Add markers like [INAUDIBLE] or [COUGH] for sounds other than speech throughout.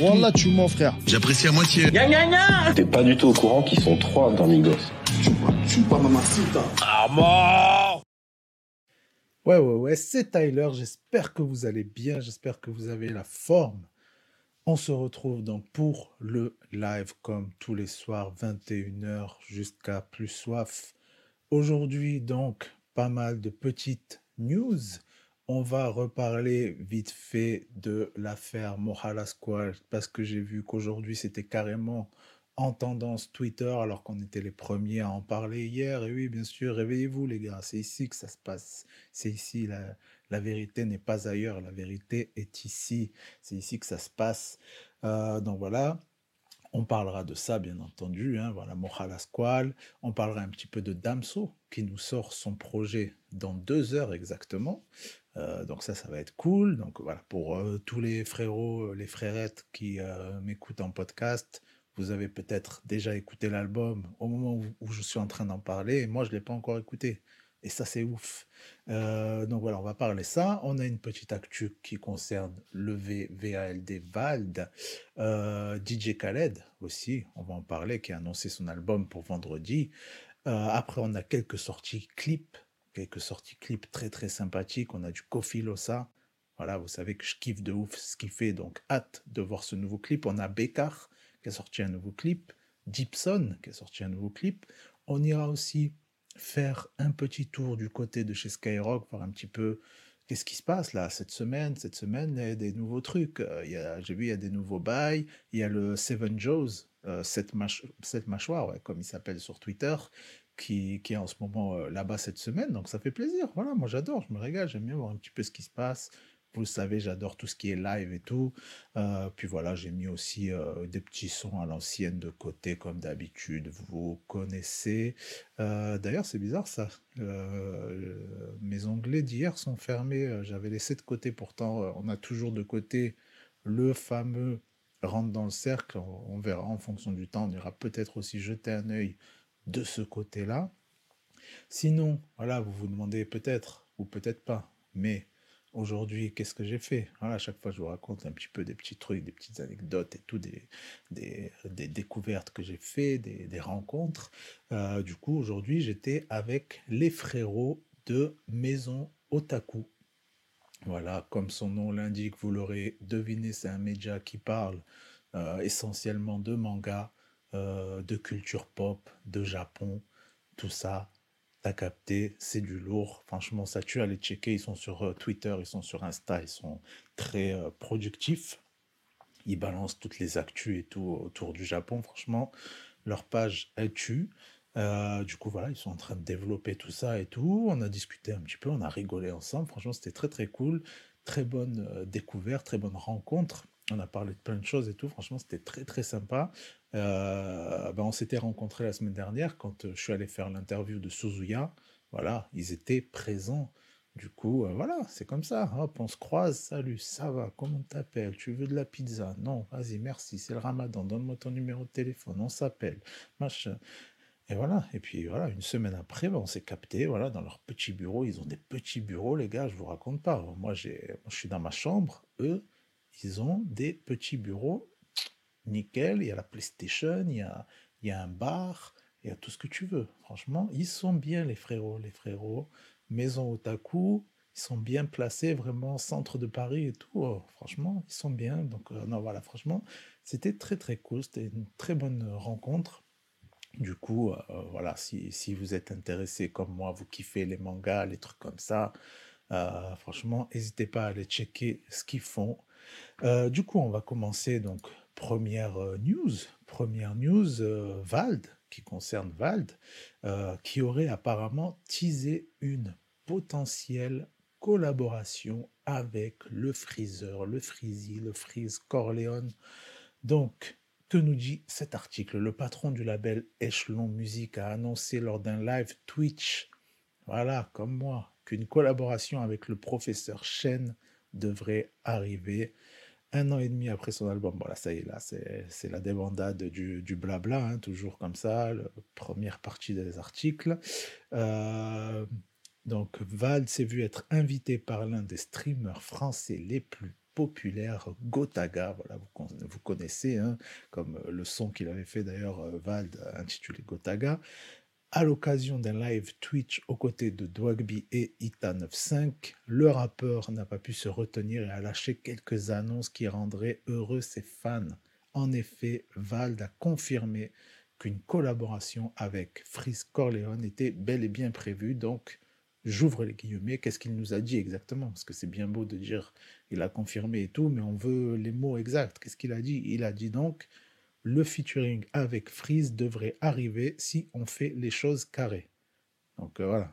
Wallah, tu mens, frère. J'apprécie à moitié. T'es pas du tout au courant qu'ils sont trois dans Migos. Ouais, ouais, ouais, c'est Tyler. J'espère que vous allez bien. J'espère que vous avez la forme. On se retrouve donc pour le live comme tous les soirs, 21h jusqu'à plus soif. Aujourd'hui, donc, pas mal de petites news. On va reparler vite fait de l'affaire Mohala Squad parce que j'ai vu qu'aujourd'hui c'était carrément en tendance Twitter alors qu'on était les premiers à en parler hier. Et oui, bien sûr, réveillez-vous les gars, c'est ici que ça se passe. C'est ici, la, vérité n'est pas ailleurs, la vérité est ici. C'est ici que ça se passe. Euh, donc voilà. On parlera de ça, bien entendu. Hein, voilà, Mohala Squal. On parlera un petit peu de Damso, qui nous sort son projet dans deux heures exactement. Euh, donc ça, ça va être cool. Donc voilà, pour euh, tous les frérots, les frérettes qui euh, m'écoutent en podcast, vous avez peut-être déjà écouté l'album au moment où, je suis en train d'en parler. Moi, je ne l'ai pas encore écouté. Et ça, c'est ouf. Euh, donc voilà, on va parler ça. On a une petite actu qui concerne le VALD Vald. Euh, DJ Khaled aussi, on va en parler, qui a annoncé son album pour vendredi. Euh, après, on a quelques sorties clips, quelques sorties clips très très sympathiques. On a du Kofi Losa. Voilà, vous savez que je kiffe de ouf ce qu'il fait, donc hâte de voir ce nouveau clip. On a Bekar qui a sorti un nouveau clip, Gibson qui a sorti un nouveau clip. On ira aussi faire un petit tour du côté de chez Skyrock, voir un petit peu qu'est-ce qui se passe là cette semaine. Cette semaine, il y a des nouveaux trucs. Euh, J'ai vu, il y a des nouveaux bails. Il y a le Seven Joes, euh, cette, mâch- cette mâchoire, comme il s'appelle sur Twitter, qui, est en ce moment euh, là-bas cette semaine. Donc ça fait plaisir. Voilà, moi j'adore, je me régale, j'aime bien voir un petit peu ce qui se passe. Vous le savez, j'adore tout ce qui est live et tout. Euh, puis voilà, j'ai mis aussi des petits sons à l'ancienne de côté, comme d'habitude. Vous connaissez. D'ailleurs, c'est bizarre ça. Mes onglets d'hier sont fermés. J'avais laissé de côté. Pourtant, on a toujours de côté le fameux rentre dans le cercle. On, verra en fonction du temps. On ira peut-être aussi jeter un œil de ce côté-là. Sinon, voilà, vous vous demandez peut-être ou peut-être pas, mais aujourd'hui, qu'est-ce que j'ai fait? À chaque fois, je vous raconte un petit peu des petits trucs, des petites anecdotes et tout, des, découvertes que j'ai fait, des, des rencontres. Euh, du coup, aujourd'hui, j'étais avec les frérots de Maison Otaku. Voilà, comme son nom l'indique, vous l'aurez deviné, c'est un média qui parle euh, essentiellement de manga, euh, de culture pop, de Japon, tout ça. T'as capté, c'est du lourd. Franchement, ça tue. Allez checker. Ils sont sur euh, Twitter, ils sont sur Insta, ils sont très productifs. Ils balancent toutes les actus et tout autour du Japon. Franchement, leur page, elle tue. Euh, du coup, voilà, ils sont en train de développer tout ça et tout. On a discuté un petit peu, on a rigolé ensemble. Franchement, c'était très très cool. Très bonne euh, découverte, très bonne rencontre. On a parlé de plein de choses et tout. Franchement, c'était très très sympa. Euh, ben, on s'était rencontrés la semaine dernière quand je suis allé faire l'interview de Suzuya. Voilà, ils étaient présents. Du coup, voilà, c'est comme ça. Hop, on se croise. Salut, ça va? Comment t'appelles Tu veux de la pizza? Non, vas-y, merci. C'est le ramadan. Donne-moi ton numéro de téléphone. On s'appelle. Machin. Et voilà. Et puis voilà, une semaine après, ben, on s'est capté. Voilà, dans leur petit bureau. Ils ont des petits bureaux, les gars. Je vous raconte pas. Moi, j'ai, je suis dans ma chambre. Eux, ils ont des petits bureaux nickel, il y a la PlayStation, il y a, y a un bar, il y a tout ce que tu veux. Franchement, ils sont bien les frérots, les frérots. Maison Otaku, ils sont bien placés, vraiment centre de Paris et tout. Oh, franchement, ils sont bien. Donc, euh, non, voilà, franchement, c'était très très cool. C'était une très bonne rencontre. Du coup, euh, voilà, si, vous êtes intéressé comme moi, vous kiffez les mangas, les trucs comme ça, euh, franchement, n'hésitez pas à aller checker ce qu'ils font. Euh, du coup, on va commencer donc première news, première news Vald qui concerne Vald, qui aurait apparemment teasé une potentielle collaboration avec le Freezer, le Freezy, le Freeze Corleone. Donc, que nous dit cet article? Le patron du label Echelon Music a annoncé lors d'un live Twitch, voilà, comme moi, qu'une collaboration avec le professeur Shen devrait arriver un an et demi après son album. Voilà, ça y est, là, c'est la débandade du, blabla, hein, toujours comme ça, première partie des articles. Euh, Donc, Vald s'est vu être invité par l'un des streamers français les plus populaires, Gotaga. Voilà, vous, connaissez, hein, comme le son qu'il avait fait d'ailleurs, euh, Vald, intitulé Gotaga à l'occasion d'un live Twitch aux côtés de Dwagby et Ita95, le rappeur n'a pas pu se retenir et a lâché quelques annonces qui rendraient heureux ses fans. En effet, Vald a confirmé qu'une collaboration avec Freeze Corleone était bel et bien prévue, donc j'ouvre les guillemets, qu'est-ce qu'il nous a dit exactement? Parce que c'est bien beau de dire il a confirmé et tout, mais on veut les mots exacts. Qu'est-ce qu'il a dit? Il a dit donc le featuring avec Freeze devrait arriver si on fait les choses carrées. Donc euh, voilà.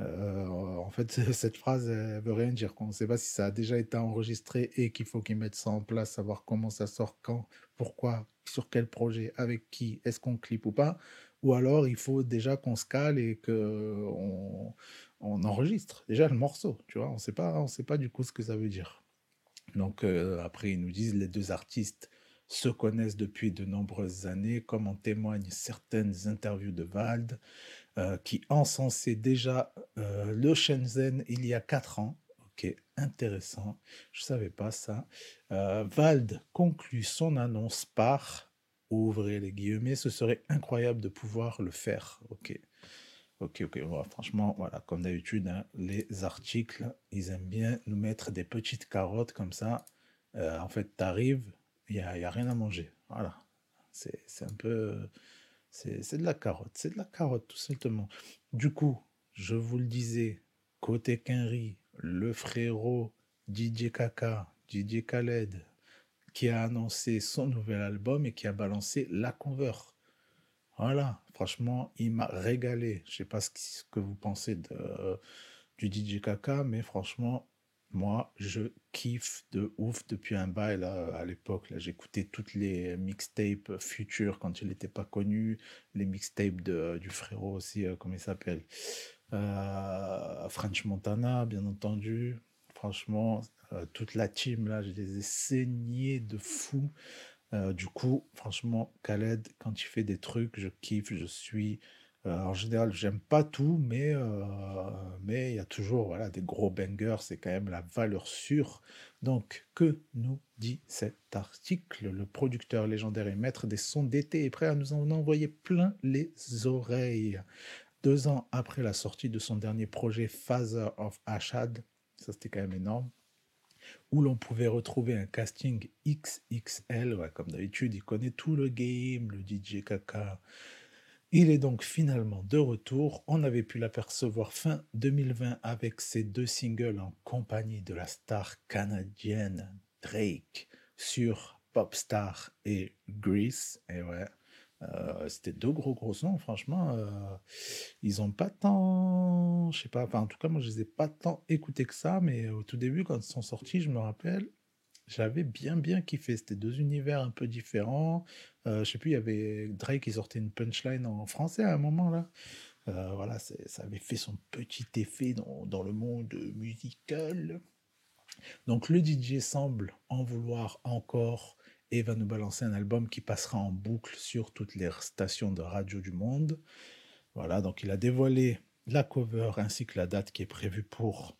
Euh, en fait, [LAUGHS] cette phrase ne veut rien dire. On ne sait pas si ça a déjà été enregistré et qu'il faut qu'ils mettent ça en place, savoir comment ça sort, quand, pourquoi, sur quel projet, avec qui, est-ce qu'on clip ou pas. Ou alors il faut déjà qu'on se cale et qu'on on enregistre déjà le morceau. Tu vois, on sait pas, on sait pas du coup ce que ça veut dire. Donc euh, après ils nous disent les deux artistes se connaissent depuis de nombreuses années, comme en témoignent certaines interviews de Vald, euh, qui encensait déjà euh, le Shenzhen il y a quatre ans. Ok, intéressant, je ne savais pas ça. Euh, Vald conclut son annonce par, ouvrez les guillemets, ce serait incroyable de pouvoir le faire. Ok. Ok, ok, franchement, voilà, comme d'habitude, hein, les articles, ils aiment bien nous mettre des petites carottes comme ça. en fait, tu arrives, il n'y a, a, rien à manger. Voilà. C'est un peu. C'est de la carotte. C'est de la carotte, tout simplement. Du coup, je vous le disais, côté Quinry, le frérot DJ Kaka, DJ Khaled, qui a annoncé son nouvel album et qui a balancé la cover. Voilà, franchement, il m'a régalé. Je sais pas ce que vous pensez de, du DJ Kaka, mais franchement, moi, je kiffe de ouf depuis un bail. Là, à l'époque, là, j'écoutais toutes les mixtapes futures quand il n'était pas connu, les mixtapes de, du frérot aussi, euh, comment il s'appelle euh, French Montana, bien entendu. Franchement, euh, toute la team, là, je les ai saignés de fou. du coup, franchement, Khaled, quand il fait des trucs, je kiffe, je suis. Euh, en général, j'aime pas tout, mais euh, mais il y a toujours voilà des gros bangers, c'est quand même la valeur sûre. Donc, que nous dit cet article? Le producteur légendaire et maître des sons d'été est prêt à nous en envoyer plein les oreilles. Deux ans après la sortie de son dernier projet Father of Ashad, ça c'était quand même énorme, où l'on pouvait retrouver un casting XXL, comme d'habitude, il connaît tout le game, le DJ Kaka, il est donc finalement de retour. On avait pu l'apercevoir fin 2020 avec ses deux singles en compagnie de la star canadienne Drake sur Popstar et Grease. Et ouais, euh, c'était deux gros gros sons, franchement. Euh, ils ont pas tant, je sais pas, enfin en tout cas moi je les ai pas tant écoutés que ça, mais au tout début quand ils sont sortis, je me rappelle, j'avais bien bien kiffé. C'était deux univers un peu différents. Euh, je sais plus, il y avait Drake qui sortait une punchline en français à un moment là. Voilà, ça avait fait son petit effet dans, dans, le monde musical. Donc le DJ semble en vouloir encore et va nous balancer un album qui passera en boucle sur toutes les stations de radio du monde. Voilà, donc il a dévoilé la cover ainsi que la date qui est prévue pour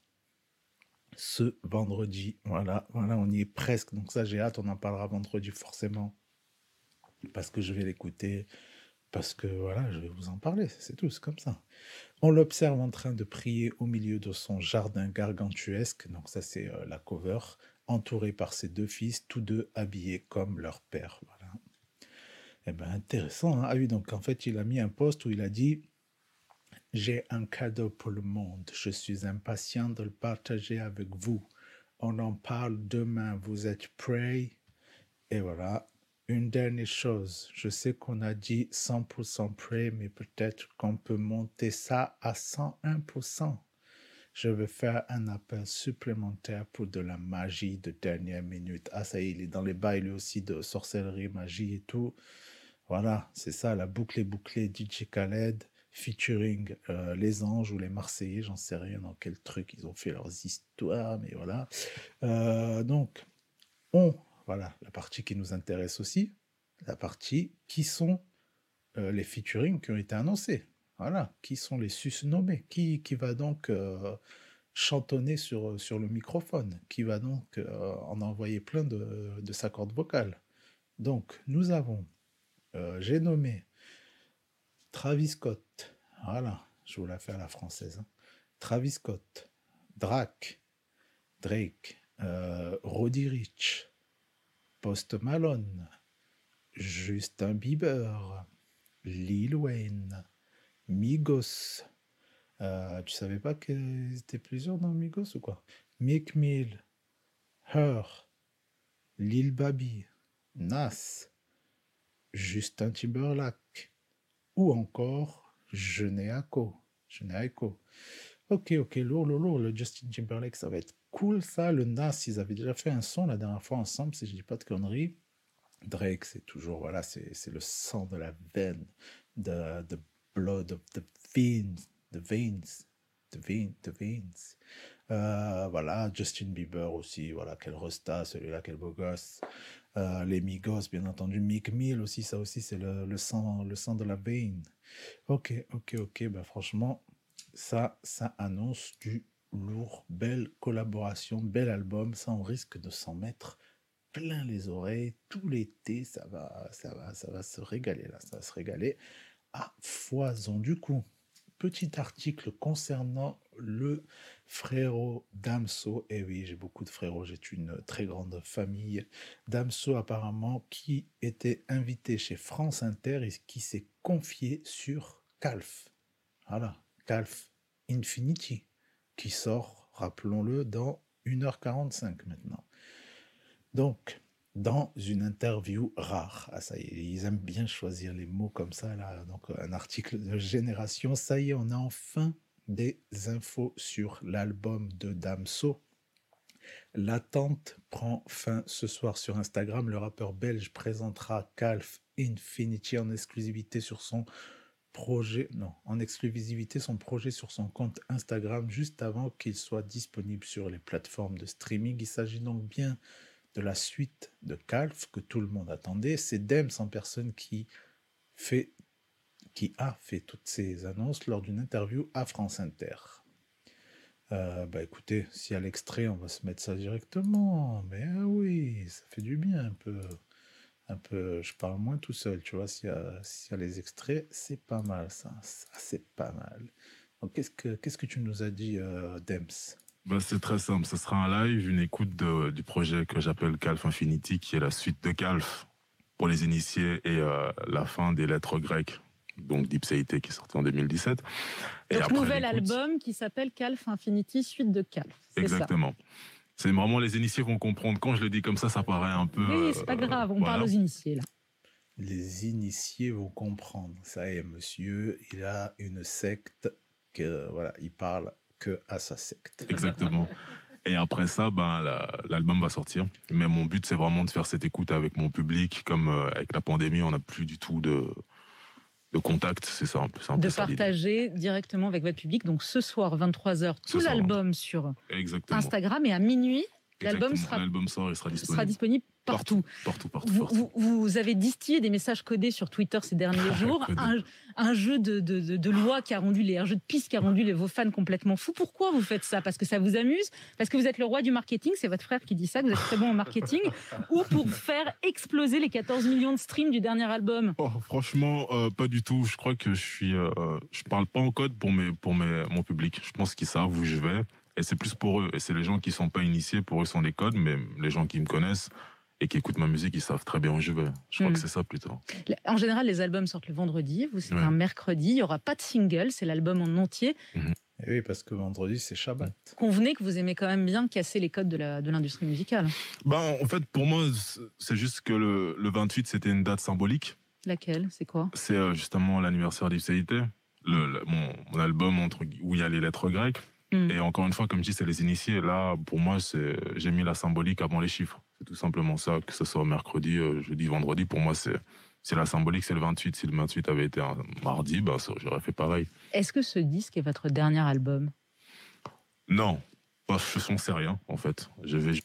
ce vendredi. Voilà, voilà, on y est presque. Donc ça, j'ai hâte, on en parlera vendredi forcément. Parce que je vais l'écouter, parce que voilà, je vais vous en parler, c'est tout, c'est comme ça. On l'observe en train de prier au milieu de son jardin gargantuesque, donc ça c'est euh, la cover, entouré par ses deux fils, tous deux habillés comme leur père. Voilà. Eh ben intéressant. Hein ah oui, donc en fait, il a mis un post où il a dit j'ai un cadeau pour le monde. Je suis impatient de le partager avec vous. On en parle demain. Vous êtes prêts? Et voilà. Une dernière chose. Je sais qu'on a dit 100% prêt, mais peut-être qu'on peut monter ça à 101%. Je vais faire un appel supplémentaire pour de la magie de dernière minute. Ah, ça y est, il est dans les bails lui aussi de sorcellerie, magie et tout. Voilà, c'est ça, la boucle est bouclée. DJ Khaled featuring euh, les Anges ou les Marseillais, j'en sais rien dans quel truc ils ont fait leurs histoires, mais voilà. Euh, donc, on, voilà, la partie qui nous intéresse aussi, la partie qui sont euh, les featuring qui ont été annoncés. Voilà, qui sont les susnommés Qui, qui va donc euh, chantonner sur, sur le microphone Qui va donc euh, en envoyer plein de, de sa corde vocale Donc, nous avons, euh, j'ai nommé Travis Scott. Voilà, je vous la fais à la française. hein. Travis Scott, Drake, Drake, euh, Roddy Rich, Post Malone, Justin Bieber, Lil Wayne, Migos. Euh, tu savais pas qu'ils étaient plusieurs dans Migos ou quoi? Mick Mill, Her, Lil Baby, Nas, Justin Timberlake ou encore Genéaco. Genéaco. Ok, ok, lourd, lourd, lourd. Le Justin Timberlake, ça va être cool, ça. Le Nas, ils avaient déjà fait un son la dernière fois ensemble, si je dis pas de conneries. Drake, c'est toujours, voilà, c'est le sang de la veine, the, the blood of the veins, the veins, the veins, the veins. Euh, voilà, Justin Bieber aussi, voilà, quel resta, celui-là, quel beau gosse. Euh, les Migos, bien entendu. Mick Mill aussi, ça aussi, c'est le, sang, le sang de la veine. Ok, ok, ok, ben franchement, ça, ça annonce du lourd, belle collaboration, bel album, ça on risque de s'en mettre plein les oreilles tout l'été, ça va, ça va, ça va se régaler là, ça va se régaler à foison. Du coup, petit article concernant le frérot Damso. Et oui, j'ai beaucoup de frérots, j'ai une très grande famille. Damso apparemment qui était invité chez France Inter et qui s'est confié sur Calf. Voilà, Calf Infinity, qui sort, rappelons-le, dans 1h45 maintenant. Donc, dans une interview rare, ah ça y est, ils aiment bien choisir les mots comme ça, là, donc un article de Génération, ça y est, on a enfin des infos sur l'album de Damso. L'attente prend fin ce soir sur Instagram. Le rappeur belge présentera Calf Infinity en exclusivité sur son projet, non, en exclusivité son projet sur son compte Instagram juste avant qu'il soit disponible sur les plateformes de streaming. Il s'agit donc bien de la suite de Calf que tout le monde attendait. C'est Dems en personne qui fait, qui a fait toutes ces annonces lors d'une interview à France Inter. Euh, bah écoutez, s'il y a l'extrait, on va se mettre ça directement. Mais ah oui, ça fait du bien un peu. Un peu, je parle moins tout seul, tu vois. S'il y a, les extraits, c'est pas mal ça. C'est pas mal. Donc, qu'est-ce que, qu'est-ce que tu nous as dit, euh, Dems? Bah, c'est très simple. Ce sera un live, une écoute de- du projet que j'appelle Calf Infinity, qui est la suite de Calf pour les initiés et euh, la fin des lettres grecques, donc d'Ipséité qui est sorti en 2017. Et Donc, après nouvel album qui s'appelle Calf Infinity, suite de Calf. Ça. Exactement. C'est vraiment les initiés vont comprendre. Quand je le dis comme ça, ça paraît un peu. Oui, c'est pas euh, grave, on voilà. parle aux initiés là. Les initiés vont comprendre. Ça y est, monsieur, il a une secte que, voilà, il parle que à sa secte. Exactement. Et après ça, ben, la- l'album va sortir. Mais mon but, c'est vraiment de faire cette écoute avec mon public. Comme euh, avec la pandémie, on n'a plus du tout de, de contact. C'est ça, un peu, un De partager directement avec votre public. Donc ce soir, 23h, tout l'album sur Exactement. Instagram et à minuit, l'album Exactement. sera, L'album sort et sera disponible. sera disponible partout. Partout, partout, Vous, partout. vous- vous avez distillé des messages codés sur Twitter ces derniers jours, Codés. un, un jeu de, de, de, de loi qui a rendu les, un jeu de piste qui a rendu les, vos fans complètement fous. Pourquoi vous faites ça? Parce que ça vous amuse? Parce que vous êtes le roi du marketing C'est votre frère qui dit ça, que vous êtes très bon en marketing [LAUGHS] Ou pour faire exploser les 14 millions de streams du dernier album? Oh, franchement, euh, pas du tout. Je crois que je suis, euh, je parle pas en code pour mes, pour mes, mon public. Je pense qu'ils savent où je vais. Et c'est plus pour eux. Et c'est les gens qui sont pas initiés, pour eux sont des codes, mais les gens qui me connaissent et qui écoutent ma musique, ils savent très bien où je vais. Je crois Hmm. que c'est ça plutôt. En général, les albums sortent le vendredi, vous c'est Ouais. un mercredi, il n'y aura pas de single, c'est l'album en entier. Et oui, parce que vendredi, c'est Shabbat. Convenez que vous aimez quand même bien casser les codes de l'industrie musicale. Ben, en fait, pour moi, c'est- juste que le, le 28, c'était une date symbolique. Laquelle? C'est quoi? C'est euh, justement l'anniversaire d'Ipséité. Le, le- mon, mon album entre, où il y a les lettres grecques. Hmm. Et encore une fois, comme je dis, c'est les initiés. Là, pour moi, j'ai mis la symbolique avant les chiffres. C'est tout simplement ça, que ce soit mercredi, euh, jeudi, vendredi. Pour moi, c'est, c'est la symbolique, c'est le 28. Si le 28 avait été un mardi, ben, ça, j'aurais fait pareil. Est-ce que ce disque est votre dernier album? Non, pas, je n'en sais rien, en fait. Je vais, Je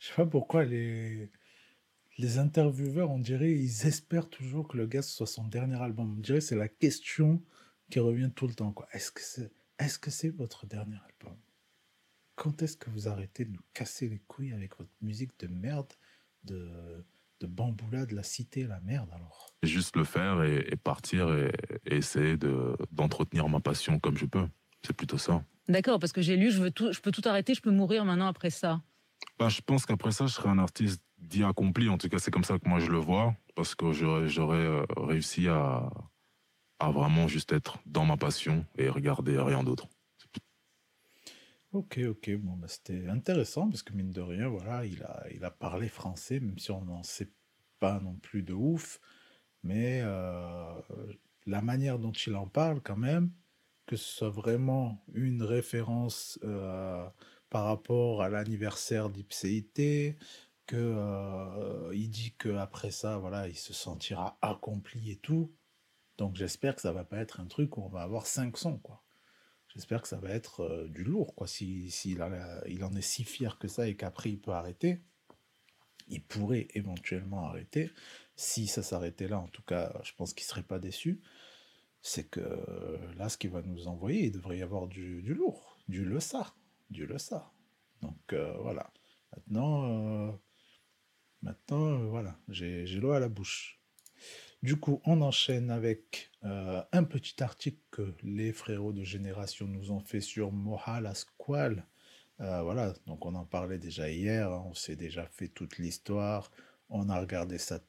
sais pas pourquoi les, les intervieweurs, on dirait, ils espèrent toujours que le gars ce soit son dernier album. On dirait que c'est la question qui revient tout le temps. quoi. Est-ce que c'est est -ce c'est votre dernier album? Quand est-ce que vous arrêtez de nous casser les couilles avec votre musique de merde, de, de bamboula, de la cité, la merde alors? Juste le faire et, et partir et, et essayer de- d'entretenir ma passion comme je peux. C'est plutôt ça. D'accord, parce que j'ai lu, je, veux tout, je peux tout arrêter, je peux mourir maintenant après ça. Bah, je pense qu'après ça, je serai un artiste dit accompli. En tout cas, c'est comme ça que moi je le vois. Parce que j'aurais j'aurais, euh, réussi à, à vraiment juste être dans ma passion et regarder rien d'autre. Ok, ok, bon, bah, c'était intéressant parce que mine de rien, voilà, il a, il a parlé français, même si on n'en sait pas non plus de ouf, mais euh, la manière dont il en parle quand même, que ce soit vraiment une référence euh, par rapport à l'anniversaire d'Ipséité, que euh, dit que après ça, voilà, il se sentira accompli et tout. Donc j'espère que ça va pas être un truc où on va avoir cinq sons, quoi. J'espère que ça va être euh, du lourd, quoi. Si, s'il a- il en est si fier que ça et qu'après il peut arrêter, il pourrait éventuellement arrêter. Si ça s'arrêtait là, en tout cas, je pense qu'il serait pas déçu. C'est que euh, là, ce qu'il va nous envoyer, il devrait y avoir du, lourd, du le du le. Donc euh, voilà. Maintenant, maintenant, voilà, j'ai l'eau à la bouche. Du coup, on enchaîne avec euh, un petit article que les frérots de génération nous ont fait sur Mohala Squall. Euh, voilà, donc on en parlait déjà hier, hein, on s'est déjà fait toute l'histoire, on a regardé ça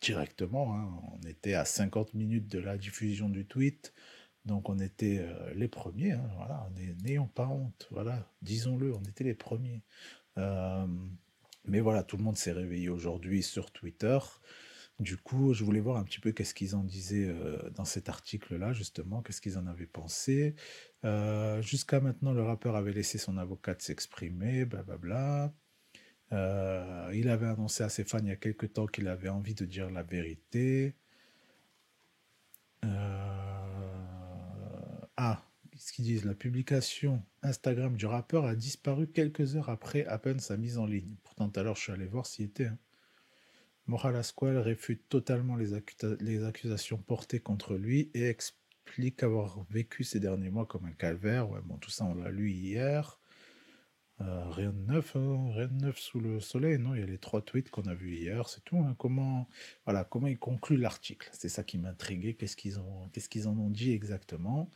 directement, hein, on était à 50 minutes de la diffusion du tweet, donc on était euh, les premiers, hein, n'ayons pas honte, voilà, disons-le, on était les premiers. Mais voilà, tout le monde s'est réveillé aujourd'hui sur Twitter. Du coup, je voulais voir un petit peu qu'est-ce qu'ils en disaient euh, dans cet article-là, justement, qu'est-ce qu'ils en avaient pensé. Euh, Jusqu'à maintenant, le rappeur avait laissé son avocate s'exprimer, blablabla. Euh, il avait annoncé à ses fans il y a quelque temps qu'il avait envie de dire la vérité. Euh, Ah, ce qu'ils disent, la publication Instagram du rappeur a disparu quelques heures après à peine sa mise en ligne. Pourtant, tout à je suis allé voir s'y était. hein. Moral Asqual réfute totalement les, accusa- les accusations portées contre lui et explique avoir vécu ces derniers mois comme un calvaire. Bon, tout ça, on l'a lu hier. Euh, rien de neuf, hein, rien de neuf sous le soleil, non? Il y a les trois tweets qu'on a vus hier, c'est tout. hein. Comment, voilà, comment ils concluent l'article? C'est ça qui m'intriguait. Qu'est-ce qu'ils ont, qu'est-ce qu'ils en ont dit exactement?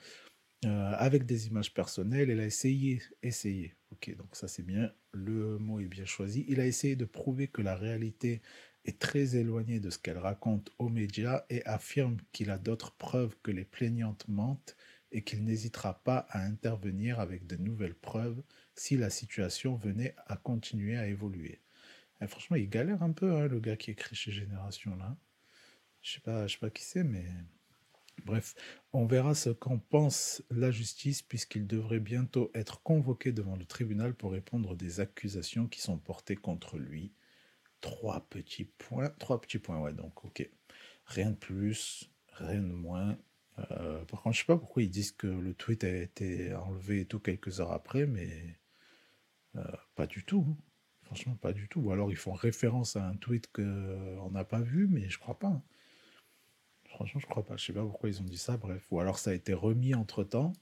Euh, Avec des images personnelles, elle a essayé, essayé. Ok, donc ça c'est bien. Le mot est bien choisi. Il a essayé de prouver que la réalité est très éloignée de ce qu'elle raconte aux médias et affirme qu'il a d'autres preuves que les plaignantes mentent et qu'il n'hésitera pas à intervenir avec de nouvelles preuves si la situation venait à continuer à évoluer. Eh, franchement, il galère un peu, hein, le gars qui écrit chez Génération, là. Je sais pas, je sais pas qui c'est, mais... Bref, on verra ce qu'en pense la justice puisqu'il devrait bientôt être convoqué devant le tribunal pour répondre des accusations qui sont portées contre lui. Trois petits points. Trois petits points, ouais, donc ok. Rien de plus, rien de moins. Euh, par contre, je sais pas pourquoi ils disent que le tweet a été enlevé tout quelques heures après, mais euh, pas du tout. hein. Franchement, pas du tout. Ou alors ils font référence à un tweet qu'on n'a pas vu, mais je crois pas. hein. Franchement, je crois pas. Je sais pas pourquoi ils ont dit ça. Bref, ou alors ça a été remis entre temps.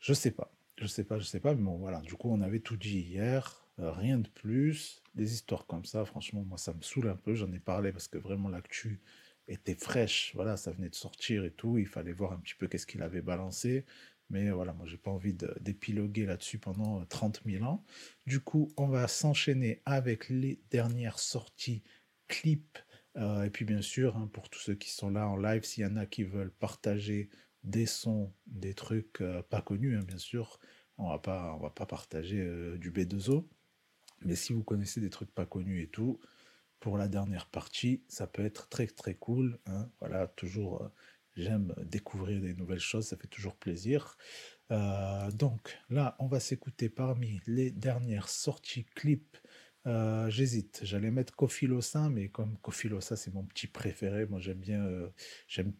Je sais pas. Je sais pas, je sais pas. Mais bon, voilà. Du coup, on avait tout dit hier. Euh, rien de plus. Des histoires comme ça, franchement, moi, ça me saoule un peu. J'en ai parlé parce que vraiment l'actu était fraîche. Voilà, ça venait de sortir et tout. Il fallait voir un petit peu qu'est-ce qu'il avait balancé. Mais voilà, moi, j'ai pas envie d'épiloguer là-dessus pendant euh, 30 000 ans. Du coup, on va s'enchaîner avec les dernières sorties clips. Euh, et puis, bien sûr, hein, pour tous ceux qui sont là en live, s'il y en a qui veulent partager des sons, des trucs euh, pas connus, hein, bien sûr, on va pas, on va pas partager euh, du B2O. Mais si vous connaissez des trucs pas connus et tout, pour la dernière partie, ça peut être très très cool. hein. Voilà, toujours, euh, j'aime découvrir des nouvelles choses, ça fait toujours plaisir. Euh, donc là, on va s'écouter parmi les dernières sorties clips. Euh, J'hésite, j'allais mettre Kofi Losa, mais comme Kofi Losa c'est mon petit préféré, moi j'aime bien,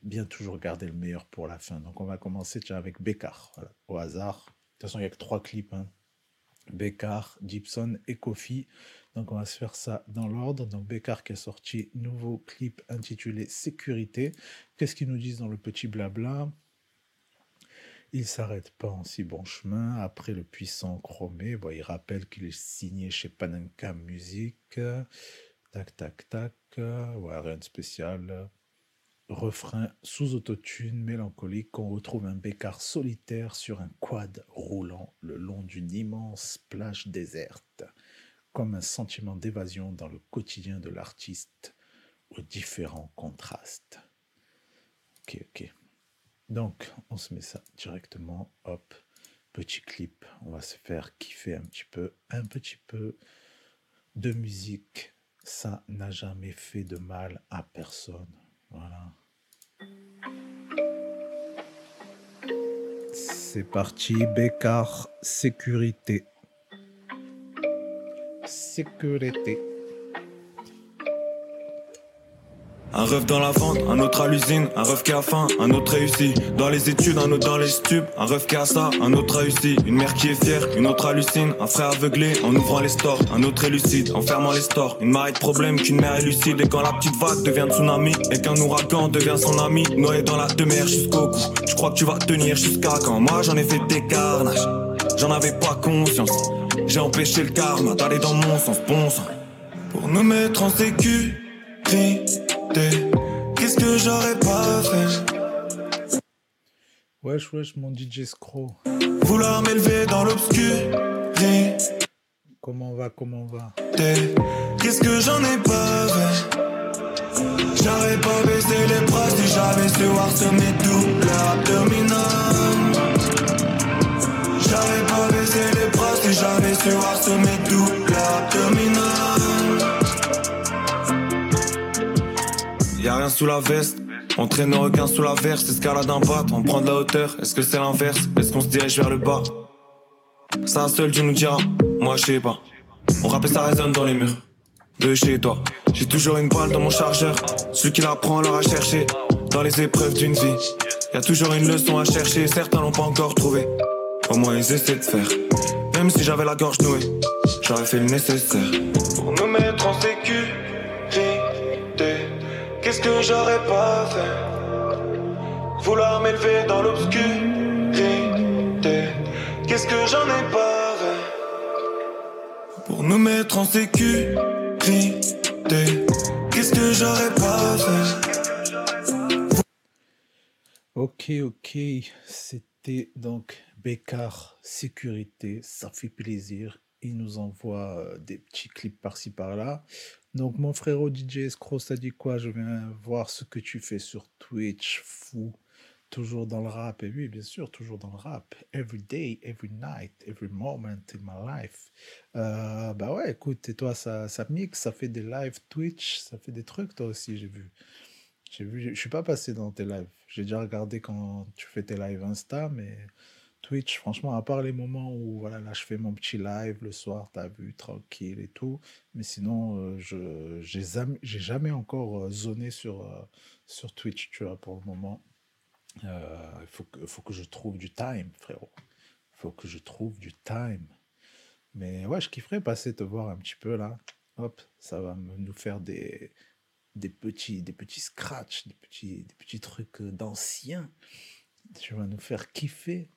bien toujours garder le meilleur pour la fin. Donc on va commencer avec voilà, au hasard. De toute façon, il n'y a que trois clips. hein. Bekar, Gibson et Kofi. Donc on va se faire ça dans l'ordre. Donc Bekar qui a sorti nouveau clip intitulé Sécurité. Qu'est-ce qu'ils nous disent dans le petit blabla? Il s'arrête pas en si bon chemin. Après le puissant chromé, bon, il rappelle qu'il est signé chez Panenka Music. Tac, tac, tac. Rien de spécial. Refrain sous autotune mélancolique, on retrouve un bécard solitaire sur un quad roulant le long d'une immense plage déserte, comme un sentiment d'évasion dans le quotidien de l'artiste aux différents contrastes. Ok, ok. Donc, on se met ça directement. Hop, petit clip. On va se faire kiffer un petit peu, un petit peu de musique. Ça n'a jamais fait de mal à personne. C'est parti, Bécard, sécurité. Sécurité. Un rêve dans la vente, un autre à l'usine, un rêve qui a faim, un autre réussi. Dans les études, un autre dans les stupes, un rêve qui a ça, un autre réussi. Une mère qui est fière, une autre hallucine, un frère aveuglé en ouvrant les stores, un autre est lucide en fermant les stores. Une marée de problèmes qu'une mère est lucide et quand la petite vague devient tsunami et qu'un ouragan devient son ami, noyé dans la demeure jusqu'au cou. Je crois que tu vas tenir jusqu'à quand? Moi j'en ai fait des carnages, j'en avais pas conscience. J'ai empêché le karma d'aller dans mon sens, bon sang. Pour nous mettre en sécurité. Qu'est-ce que j'aurais pas fait? Wesh, wesh, mon DJ Scro. Vouloir m'élever dans l'obscurité. Comment on va, comment on va? Qu'est-ce que j'en ai pas fait? J'aurais pas baissé les bras si j'avais su voir ce mes doubles abdominales. J'aurais pas baissé les bras si j'avais su voir ce mes sous la veste. On traîne nos requins sous la verse, escalade un bat, on prend de la hauteur. Est-ce que c'est l'inverse? Est-ce qu'on se dirige vers le bas? Ça seul Dieu nous dira, moi je sais pas. On rappelle ça résonne dans les murs de chez toi. J'ai toujours une balle dans mon chargeur. Celui qui la prend l'aura cherché dans les épreuves d'une vie. Y a toujours une leçon à chercher, certains l'ont pas encore trouvé. Au moins ils essaient de faire. Même si j'avais la gorge nouée, j'aurais fait le nécessaire. Pour nous mettre en sécurité. Qu'est-ce que j'aurais pas fait? Vouloir m'élever dans l'obscurité. Qu'est-ce que j'en ai pas fait? Pour nous mettre en sécurité. Qu'est-ce que j'aurais pas fait? Ok, ok. C'était donc Bécard Sécurité. Ça fait plaisir. Il nous envoie euh, des petits clips par-ci par-là. Donc, mon frérot DJ Escroc, ça dit quoi? Je viens voir ce que tu fais sur Twitch, fou. Toujours dans le rap. Et oui, bien sûr, toujours dans le rap. Every day, every night, every moment in my life. Euh, bah ouais, écoute, et toi, ça, ça mixe, ça fait des lives Twitch, ça fait des trucs, toi aussi, j'ai vu. J'ai vu, je suis pas passé dans tes lives. J'ai déjà regardé quand tu fais tes lives Insta, mais Twitch, franchement, à part les moments où voilà, là, je fais mon petit live le soir, t'as vu, tranquille et tout. Mais sinon, euh, je j'ai jamais, encore euh, zoné sur, euh, sur Twitch, tu vois, pour le moment. Il faut que, faut que je trouve du time, frérot. Faut que je trouve du time. Mais ouais, je kifferais passer te voir un petit peu là. Hop, ça va nous faire des, des petits, des petits scratchs, des petits, des petits trucs d'anciens. Tu vas nous faire kiffer.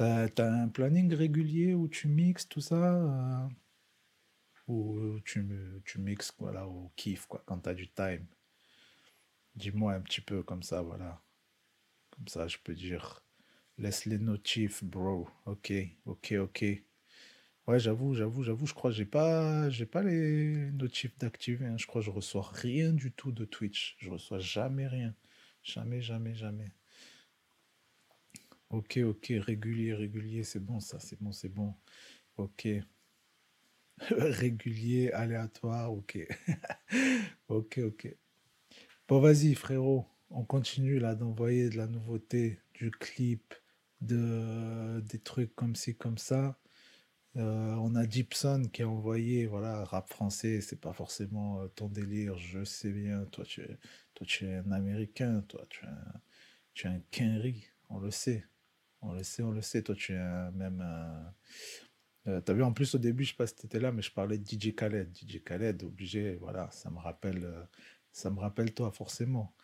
T'as, t'as un planning régulier où tu mixes tout ça euh, Ou tu, tu mixes voilà, au kiff, quoi, quand t'as du time? Dis-moi un petit peu comme ça, voilà. Comme ça, je peux dire, laisse les notifs, bro. Ok, ok, ok. Ouais, j'avoue, j'avoue, j'avoue, je crois que j'ai pas, pas les notifs d'activer. hein. Je crois que je reçois rien du tout de Twitch. Je reçois jamais rien. Jamais, jamais, jamais. Ok, ok, régulier, régulier, c'est bon ça, c'est bon, c'est bon. Ok. [LAUGHS] régulier, aléatoire, ok. [LAUGHS] ok, ok. Bon, vas-y, frérot, on continue là d'envoyer de la nouveauté, du clip, de, des trucs comme ci, comme ça. Euh, on a Gibson qui a envoyé, voilà, rap français, c'est pas forcément euh, ton délire, je sais bien. Toi, tu es, un Américain, toi, tu es un, tu un on le sait. On le sait, on le sait. Toi, tu es même. Euh, T'as vu, en plus, au début, je sais pas si t'étais là, mais je parlais de DJ Khaled. DJ Khaled, obligé, voilà, ça me rappelle, euh, ça me rappelle toi, forcément.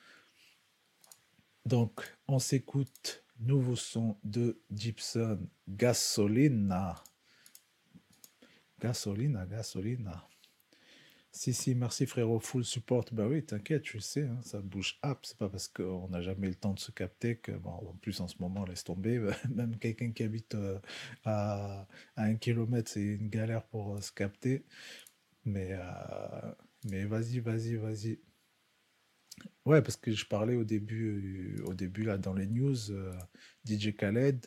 Donc, on s'écoute nouveau son de Gibson, Gasolina. Gasolina, Gasolina. Si, si, merci frérot, full support. Bah oui, t'inquiète, tu sais, hein, ça bouge up. C'est pas parce qu'on n'a jamais le temps de se capter que, bon, en plus en ce moment, laisse tomber. [LAUGHS] Même quelqu'un qui habite euh, à, un kilomètre, c'est une galère pour euh, se capter. Mais, euh, mais vas-y, vas-y, vas-y. Ouais, parce que je parlais au début, au début là, dans les news, DJ Khaled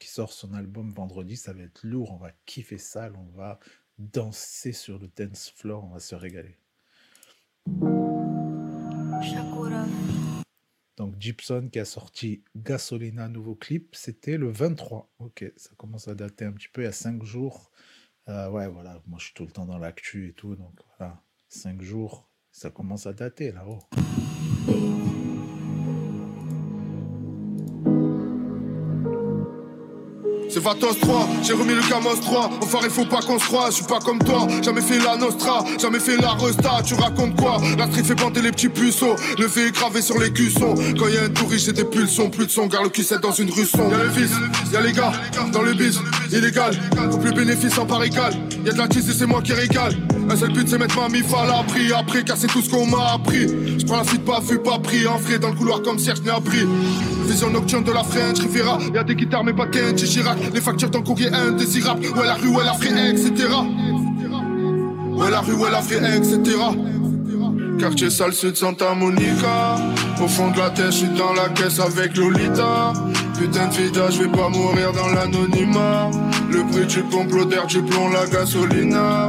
qui sort son album vendredi, ça va être lourd, on va kiffer ça, on va danser sur le dance floor, on va se régaler. Donc Gibson qui a sorti Gasolina, nouveau clip, c'était le 23. Ok, ça commence à dater un petit peu, il y a 5 jours. Euh, ouais, voilà, moi je suis tout le temps dans l'actu et tout, donc voilà, 5 jours, ça commence à dater là-haut. C'est Vatos 3, j'ai remis le Camos 3 Enfin il faut pas qu'on se croise, je suis pas comme toi. Jamais fait la Nostra, jamais fait la Resta. Tu racontes quoi? La street fait planter les petits puceaux. Le fait gravé sur les cuissons. Quand y a un touriste j'ai des pulsions. Plus de son, garde le cul dans une sombre Y'a les fils, y'a les gars, dans le bis Illégal, coupe le bénéfice en part égal. Y'a de la tisse et c'est moi qui régale. Un seul but c'est mettre ma mif à l'abri. Après car c'est tout ce qu'on m'a appris. Je prends la suite pas vu pas pris. En dans le couloir comme Serge appris Vision nocturne de la French Riviera Y'a des guitares mais pas Kenji Chirac Les factures d'un courrier indésirable. Ouais la rue, ouais la frais, etc Ouais la rue, ouais la frais, etc Quartier sale sud Santa Monica. Au fond de la tête, je suis dans la caisse avec Lolita. Putain de vida, je vais pas mourir dans l'anonymat. Le prix du complot d'air, du plomb, la gasolina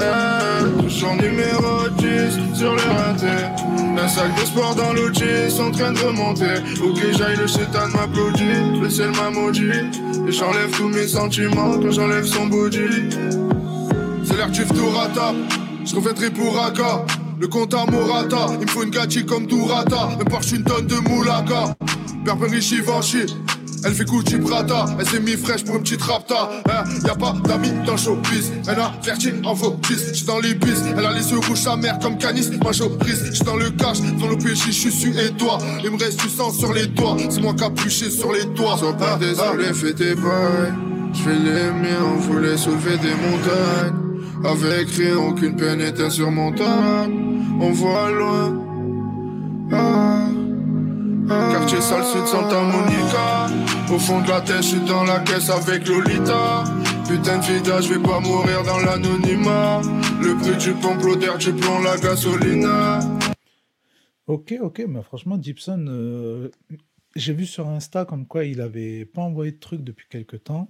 eh, Touchant numéro 10 sur les rentés Un sac de sport dans l'outil, en train de remonter. Où que j'aille, le chétan m'applaudit Le ciel m'a maudit. Et j'enlève tous mes sentiments quand j'enlève son body. C'est l'air du Tourata Je reviendrai pour Aka le compte à Morata, il me faut une gâchis comme Tourata. Un Porsche, une tonne de moulaka Burberry Givenchy elle fait Gucci Prada, elle s'est mis fraîche pour une petite rapta. Hein, y a pas d'amis dans le showbiz. Elle a verti en focus, j'suis dans les bis. Elle a les yeux rouges, sa mère comme Canis, ma showprise. J'suis dans le cash, dans le péché, j'suis su et toi. Il me reste du sang sur les doigts, c'est moi capuché sur les toits. Sois pas désolé, fais tes bails. J'fais les miens, on voulait soulever des montagnes. Avec rien, aucune peine est insurmontable. On voit loin. Ah. Quartier sale sud Santa Monica. Au fond de la tête, je suis dans la caisse avec Lolita. Putain de vida, je vais pas mourir dans l'anonymat. Le prix du d'air, du plomb, la gasolina. Ok, ok, mais franchement, Gibson, euh, j'ai vu sur Insta comme quoi il avait pas envoyé de trucs depuis quelques temps,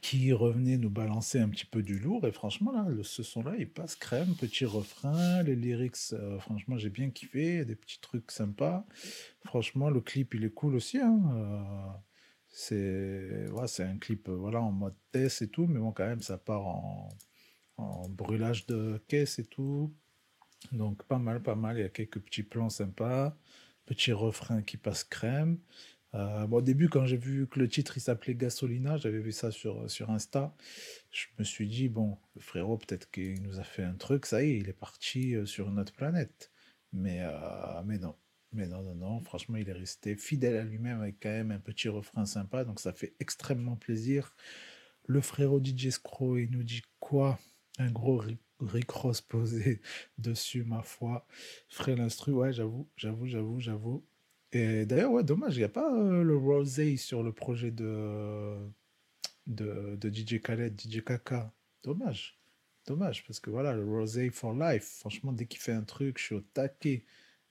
qui revenait nous balancer un petit peu du lourd, et franchement, là, ce son-là, il passe crème, petit refrain, les lyrics, euh, franchement, j'ai bien kiffé, des petits trucs sympas. Franchement, le clip, il est cool aussi, hein, euh, c'est ouais, un clip, euh, voilà, en mode test et tout, mais bon, quand même, ça part en, en brûlage de caisse et tout. Donc pas mal, pas mal. Il y a quelques petits plans sympas, petit refrain qui passe crème. Euh, au début, quand j'ai vu que le titre s'appelait Gasolina, j'avais vu ça sur, sur Insta. Je me suis dit, bon, le frérot, peut-être qu'il nous a fait un truc, ça y est, il est parti euh, sur une autre planète. Mais, euh, mais non. Mais non, non, non, franchement, il est resté fidèle à lui-même avec quand même un petit refrain sympa, donc ça fait extrêmement plaisir. Le frérot DJ Scro, il nous dit quoi? Un gros Rick Ross posé [LAUGHS] dessus, ma foi. Frais l'instru, ouais, j'avoue, j'avoue, j'avoue, j'avoue. Et d'ailleurs, ouais, dommage, il n'y a pas euh, le Rosé sur le projet de, de, DJ Khaled, DJ Kaka. Dommage. Dommage, parce que voilà, le Rosé for Life, franchement, dès qu'il fait un truc, je suis au taquet.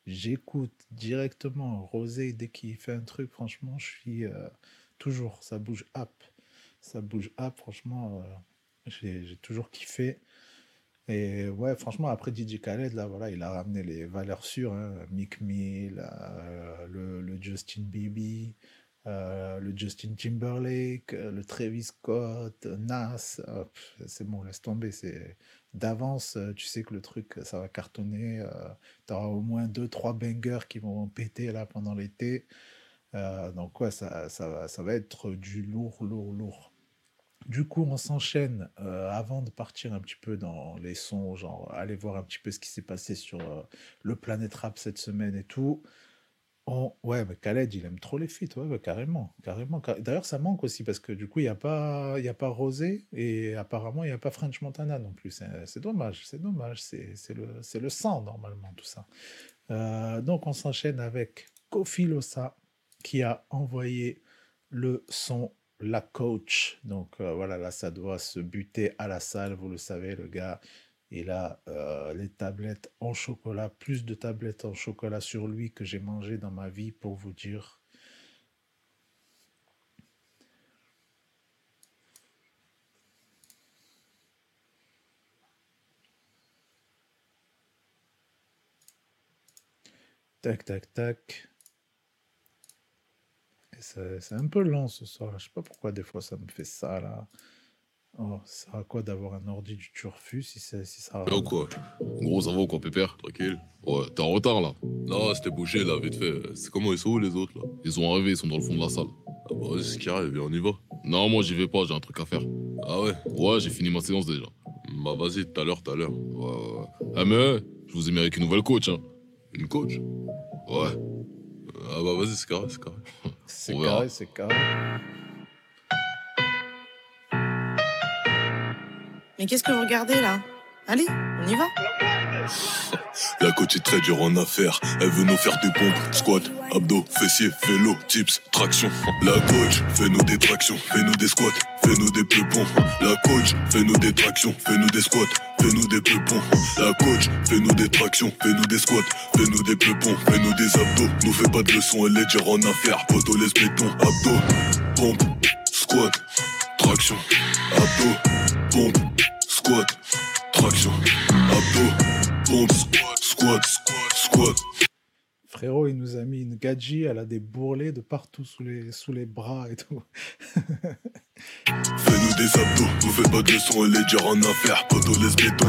J'écoute directement. Rosé, dès qu'il fait un truc, franchement, je suis euh, toujours, ça bouge up. Ça bouge up, franchement, euh, j'ai toujours kiffé. Et ouais, franchement, après DJ Khaled, là, voilà, il a ramené les valeurs sûres, hein, Mick Mill, euh, le, Justin Bieber, euh, le Justin Timberlake, euh, le Travis Scott, Nas, c'est bon, laisse tomber, c'est d'avance, tu sais que le truc, ça va cartonner, euh, t'auras au moins deux, trois bangers qui vont péter là pendant l'été. Donc ouais, ça, ça ça va être du lourd, lourd, lourd. Du coup, on s'enchaîne euh, avant de partir un petit peu dans les sons, genre aller voir un petit peu ce qui s'est passé sur euh, le Planète Rap cette semaine et tout. Ouais, mais Khaled, il aime trop les feats, ouais, carrément, carrément. car- D'ailleurs, ça manque aussi parce que du coup, il n'y a pas, il a pas Rosé et apparemment, il n'y a pas French Montana non plus. C'est dommage, c'est dommage. C'est le, le sang, normalement, tout ça. Euh, donc, on s'enchaîne avec Kofi Losa qui a envoyé le son La Coach. Donc, euh, voilà, là, ça doit se buter à la salle, vous le savez, le gars. Il a euh, les tablettes en chocolat, plus de tablettes en chocolat sur lui que j'ai mangé dans ma vie, pour vous dire. Tac, tac, tac. C'est un peu lent ce soir. Je sais pas pourquoi des fois ça me fait ça là. Oh, ça sert à quoi d'avoir un ordi du turfu si, si ça. Ou quoi Gros, ça va ou quoi, pépère Tranquille. Ouais, t'es en retard là. Non, c'était bouché là, vite fait. C'est comment ils sont où les autres là Ils sont arrivés, ils sont dans le fond de la salle. Ah bah vas-y, c'est qui arrive, on y va. Non, moi j'y vais pas, j'ai un truc à faire. Ah ouais? Ouais, j'ai fini ma séance déjà. Bah vas-y, tout à l'heure, tout à l'heure. Ouais, ouais. Ah mais je vous ai mis avec une nouvelle coach, hein. Une coach? Ouais. Ah bah vas-y, c'est carré, c'est carré. C'est carré, c'est carré. Mais qu'est-ce que vous regardez là? Allez, on y va La coach est très dure en affaires. Elle veut nous faire des pompes, squat, abdos, fessiers, vélo, tips, traction. La coach fait-nous des tractions, fais-nous des squats, fais-nous des peupons. La coach fait-nous des tractions, fais-nous des squats, fais-nous des peupons. La coach fait-nous des tractions, fais-nous des squats, fais-nous des peupons, fais-nous des abdos. Nous fais pas de leçons, elle est dure en affaires. Poto laisse béton, abdos, pompe, squat, traction, abdos, pompe, squat, abdos, squat, squat, squat. Frérot, il nous a mis une gadji, elle a des bourrelets de partout sous les, sous les bras et tout. [LAUGHS] Fais-nous des abdos, nous fais pas de leçons, elle est dure en affaires, poto laisse béton.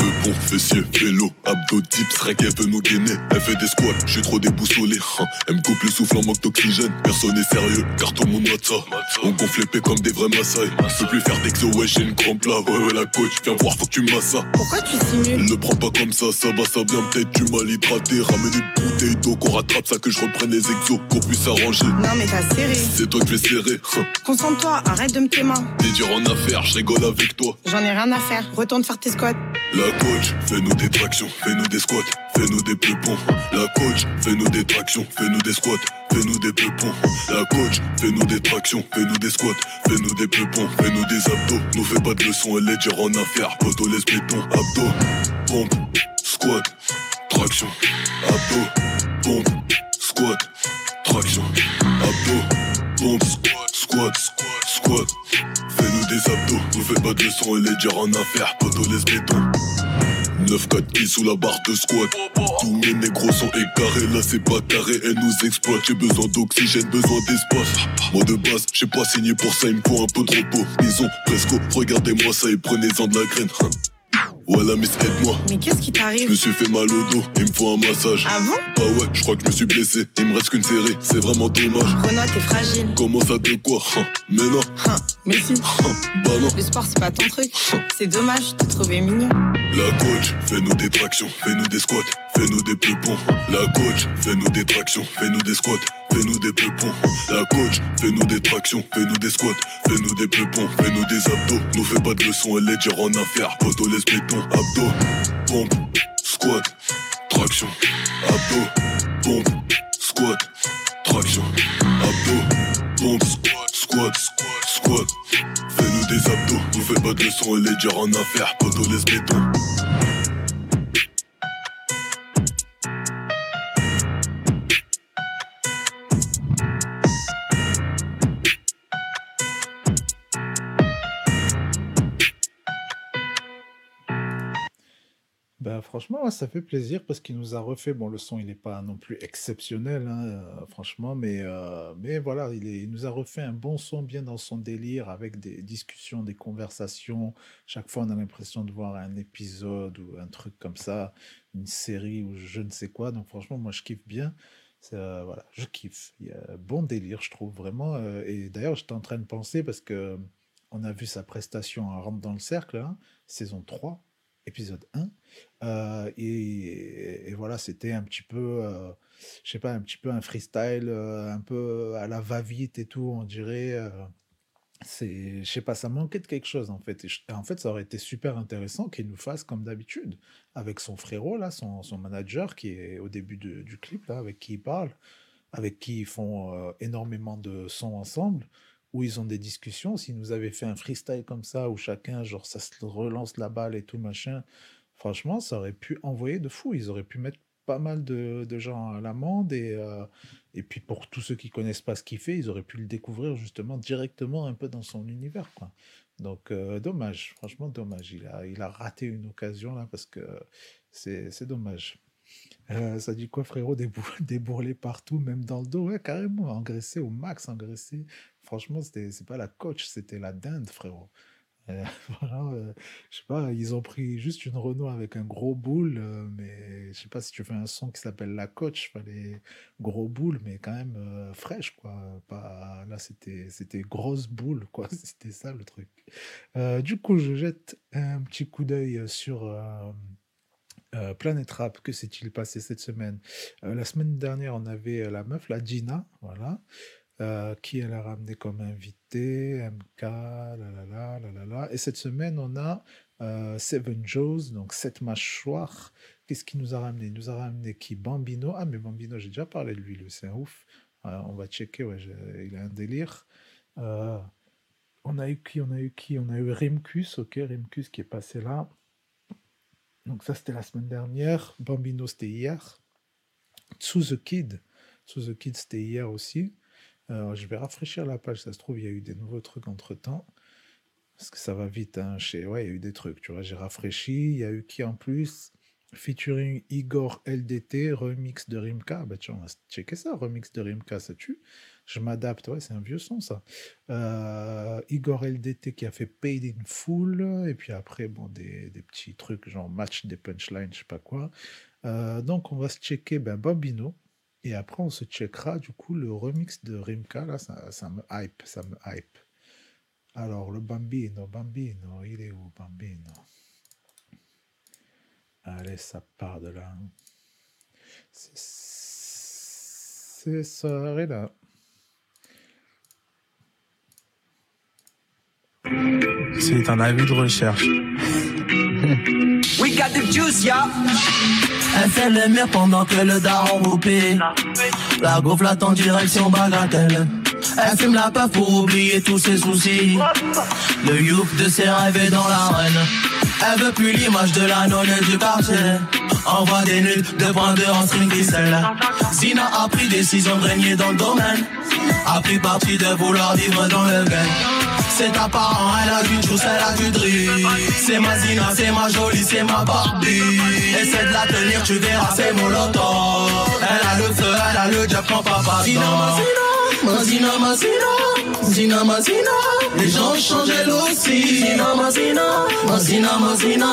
Le bon fessier, vélo, abdos, tips, rec, elle veut nous gainer. Elle fait des squats, je suis trop déboussolé. hein. Elle me coupe le souffle en manque d'oxygène. Personne n'est sérieux, car tout le monde note ça. On gonfle l'épée comme des vrais massailles. Je peux plus faire d'exo, ouais, j'ai une crampe là. Ouais, ouais, la coach, viens voir, faut que tu masses ça. Pourquoi tu simules? Ne prends pas comme ça, ça va, ça vient peut-être du mal hydraté. Ramène une bouteille d'eau qu'on rattrape ça, que je reprenne les exos, qu'on puisse s'arranger. Non mais t'as serré. C'est toi que je vais serrer. hein. Concentre-toi, arrête de me tes mains. T'es dur en affaires, je rigole avec toi. J'en ai rien à faire. Retourne faire tes squats. La coach, fais-nous des tractions, fais-nous des squats, fais-nous des peupons. La coach, fais-nous des tractions, fais-nous des squats, fais-nous des peupons. La coach, fais-nous des tractions, fais-nous des squats, fais-nous des peupons, fais-nous des abdos. Nous fais pas de leçons, elle est dure en affaires. Poto laisse béton, abdos, pompe, squat, traction, abdos, pompe, squat, traction, abdos, pompe, squat, squat, squat. Fais-nous des abdos, nous fais pas de leçons, elle est dure en affaires. Poto laisse béton. 9-4 qui sous la barre de squat Tous mes négros sont égarés Là c'est pas carré, elle nous exploite J'ai besoin d'oxygène, besoin d'espace Moi de base, j'ai pas signé pour ça Il me faut un peu de repos Maison, presco, regardez-moi ça Et prenez-en de la graine Voilà miss aide-moi Mais qu'est-ce qui Je me t'arrive suis fait mal au dos, il me faut un massage Ah bon Bah ouais, je crois que je me suis blessé Il me reste qu'une série, c'est vraiment dommage Renoir, t'es fragile. Comment ça de quoi? Hein, Mais non, Hein, mais si. hein, bah non Le sport, c'est pas ton truc. C'est dommage, t'ai trouvé mignon. La coach, fais-nous des tractions, fais-nous des squats, fais-nous des peupons. La coach, fais-nous des tractions, fais-nous des squats, fais-nous des peupons. La coach, fais-nous des tractions, fais-nous des squats, fais-nous des peupons, fais-nous des abdos. Nous fais pas de leçons, elle est dure en affaires. Poto laisse béton, abdos, pompe, squat, traction, abdos, pompe, squat, traction, abdos, pompe, squat, squat, squat. Fais-nous des abdos, nous fais pas de leçons, elle est dure en affaires. Poto laisse béton. Bah, franchement, ça fait plaisir parce qu'il nous a refait. Bon, le son, il n'est pas non plus exceptionnel, hein, euh, franchement, mais, euh, mais voilà, il, nous a refait un bon son bien dans son délire avec des discussions, des conversations. Chaque fois, on a l'impression de voir un épisode ou un truc comme ça, une série ou je ne sais quoi. Donc, franchement, moi, je kiffe bien. Voilà, je kiffe. Il y a bon délire, je trouve vraiment. euh, et d'ailleurs, j'étais en train de penser parce que on a vu sa prestation à Rentre dans le cercle, hein, saison 3. Épisode 1. Euh, et, voilà, c'était un petit peu, euh, je sais pas, un petit peu un freestyle, euh, un peu à la va-vite et tout, on dirait. c'est, je sais pas, ça manquait de quelque chose en fait. Et en fait, ça aurait été super intéressant qu'il nous fasse comme d'habitude, avec son frérot là, son, son manager qui est au début de- du clip là, avec qui il parle, avec qui ils font énormément de sons ensemble, où ils ont des discussions. S'ils nous avaient fait un freestyle comme ça, où chacun, genre, ça se relance la balle et tout machin, franchement, ça aurait pu envoyer de fou. Ils auraient pu mettre pas mal de, gens à l'amende et, euh, et puis pour tous ceux qui connaissent pas ce qu'il fait, ils auraient pu le découvrir justement directement un peu dans son univers. Donc, euh, dommage, franchement, dommage. Il a, raté une occasion là parce que c'est dommage. Euh, ça dit quoi, frérot? Débou- [LAUGHS] Débourlé partout, même dans le dos. Carrément, engraissé au max, engraissé. Franchement, c'était, c'est pas la coach, c'était la dinde, frérot. Euh, [LAUGHS] voilà, euh, je sais pas, ils ont pris juste une Renault avec un gros boule, euh, mais je sais pas si tu fais un son qui s'appelle la coach, fallait gros boule, mais quand même fraîche, quoi. Pas, là, c'était, c'était grosse boule, quoi. [LAUGHS] C'était ça le truc. Du coup, je jette un petit coup d'œil sur. euh, Planet Rap, que s'est-il passé cette semaine? La semaine dernière, on avait la meuf, la Gina, voilà, euh, qui elle a ramené comme invité, MK, la la la, la la. Et cette semaine, on a euh, Seven Joes, donc sept mâchoires. Qu'est-ce qu'il nous a ramené? Il nous a ramené qui? Bambino. Ah, mais Bambino, j'ai déjà parlé de lui, lui, c'est un ouf. Euh, on va checker, ouais, il a un délire. On a eu qui? On a eu qui? On a eu Rimkus, ok, Rimkus qui est passé là. Donc ça, c'était la semaine dernière. Bambino, c'était hier. The Kid. The Kid, c'était hier aussi. Euh, je vais rafraîchir la page, ça se trouve, il y a eu des nouveaux trucs entre-temps. Parce que ça va vite, hein. Chez... Ouais, il y a eu des trucs, tu vois. J'ai rafraîchi. Il y a eu qui en plus? Featuring Igor LDT, remix de Rimka. Bah tiens, on va checker ça, remix de Rimka, ça tue. Je m'adapte, ouais, c'est un vieux son, ça. Euh, Igor LDT qui a fait Paid in Full. Et puis après, bon, des, des petits trucs genre match des punchlines, je sais pas quoi. Euh, donc, on va se checker ben, Bambino. Et après, on se checkera du coup le remix de Rimka. Là, ça, ça me hype, ça me hype. Alors, le Bambino, Bambino, il est où, Bambino? Allez, ça part de là. C'est c'est ça, et là. C'est un avis de recherche. [LAUGHS] We got the juice, ya. Elle fait le mur pendant que le daron roupé. La gaufre l'attend direction bagatelle. Elle fume la paf pour oublier tous ses soucis. Le youp de ses rêves est dans l'arène. Elle veut plus l'image de la nonne du quartier. Envoie des nudes de de en string. Zina a pris décision de régner dans le domaine. A pris parti de vouloir vivre dans le game. C'est ta parent, elle a du juice, elle a du drill. C'est ma Zina, c'est ma jolie, c'est ma Barbie. Essaie de la tenir, tu verras, c'est molotov. Elle a le feu, elle a le diable papa Zina, ma Zina, ma Zina, Zina, ma Zina. Les gens changent elle aussi. Zina, ma Zina, ma Zina, ma Zina,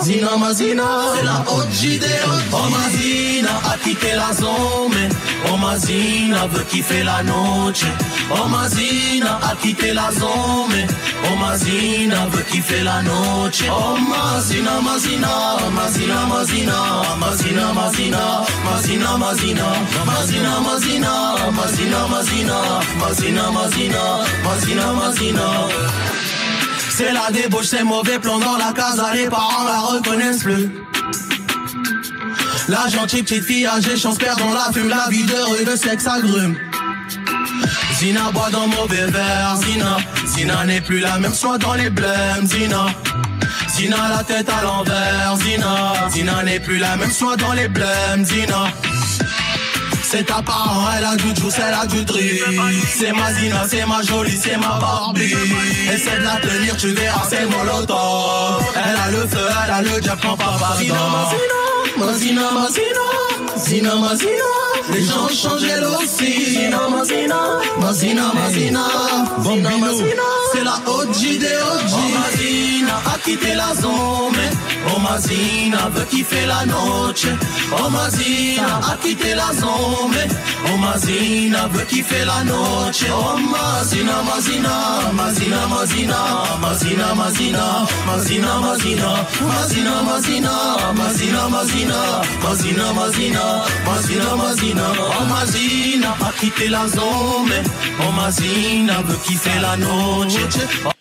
Zina, ma Zina. C'est la OG des. Oh, ma Zina a quitté la zone. Oh, ma Zina veut kiffer la noche. Oh, ma Zina a quitté la zone. Oh, ma Zina veut kiffer la noche. Oh, ma Zina, ma Zina, ma Zina, ma Zina, ma Zina, ma Zina, ma Mazina, Mazina, Mazina, Mazina, C'est la débauche, c'est mauvais plan dans la casa, ah, les parents la reconnaissent plus. La gentille petite fille âgée, chance perd dans la fume, la vie de rue, le sexe agrume. Zina boit dans mauvais verre, Zina. Zina n'est plus la même, soit dans les blêmes, Zina. Zina la tête à l'envers, Zina. Zina n'est plus la même, soit dans les blêmes, Zina. C'est ta parent, elle a du juice, elle a du drill. C'est ma Zina, c'est ma jolie, c'est ma Barbie. Essaie de la tenir, tu verras, c'est molotov. Elle a le feu, elle a le quand papa Zina, ma Zina, ma Zina, Zina, ma Zina. Les gens changent elle aussi. Zina, ma Zina, ma Zina, ma Zina. C'est la OG des OG. Ma Zina a quitté la zone. O Mazina veut kiffer la noche O Mazina a quitté la zone O Mazina veut kiffer la noche O Mazina, Mazina, Mazina, Mazina Mazina, Mazina, Mazina, Mazina Mazina, Mazina, Mazina, Mazina Mazina, Mazina, Mazina, Mazina a quitté la zone O Mazina veut kiffer la noche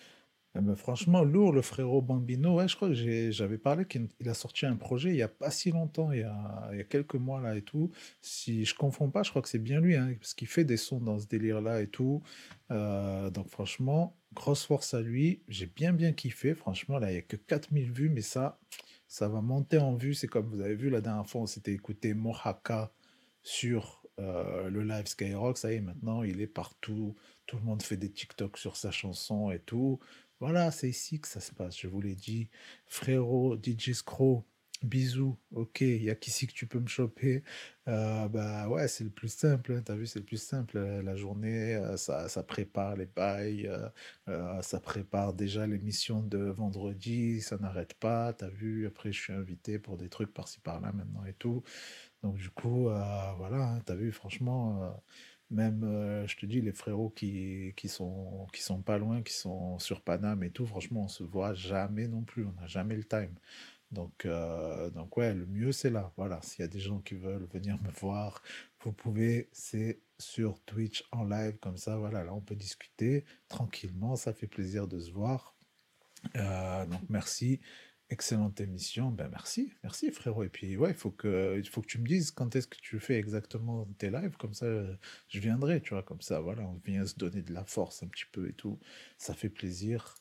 eh ben, franchement, lourd, le frérot Bambino. Ouais, je crois que j'avais parlé qu'il il a sorti un projet il y a pas si longtemps, il y a, quelques mois là et tout. Si je confonds pas, je crois que c'est bien lui, hein, parce qu'il fait des sons dans ce délire-là et tout. Euh, donc franchement, grosse force à lui. J'ai bien bien kiffé. Franchement, là, il y a que 4000 vues, mais ça, ça va monter en vues. C'est comme vous avez vu la dernière fois, on s'était écouté Mohaka sur euh, le live Skyrock. Ça y est, maintenant, il est partout. Tout le monde fait des TikTok sur sa chanson et tout. Voilà, c'est ici que ça se passe, je vous l'ai dit. Frérot, DJ Scro, bisous, ok, il y a qu'ici que tu peux me choper. Euh, bah ouais, c'est le plus simple, hein, t'as vu, c'est le plus simple. euh, La journée, euh, ça, prépare les bails, ça prépare déjà l'émission de vendredi, ça n'arrête pas, t'as vu. Après, je suis invité pour des trucs par-ci par-là maintenant et tout. Donc du coup, voilà, hein, t'as vu, franchement... même, euh, je te dis, les frérots qui, qui sont, qui sont pas loin, qui sont sur Paname et tout, franchement, on se voit jamais non plus, on n'a jamais le time. Donc, euh, donc ouais, le mieux, c'est là. Voilà, s'il y a des gens qui veulent venir me voir, vous pouvez, c'est sur Twitch en live, comme ça, voilà, là, on peut discuter tranquillement, ça fait plaisir de se voir. Euh, donc, merci. Excellente émission. Ben merci, merci frérot. Et puis ouais, il faut que, faut que tu me dises quand est-ce que tu fais exactement tes lives, comme ça je viendrai, tu vois, comme ça, voilà, on vient se donner de la force un petit peu et tout. Ça fait plaisir.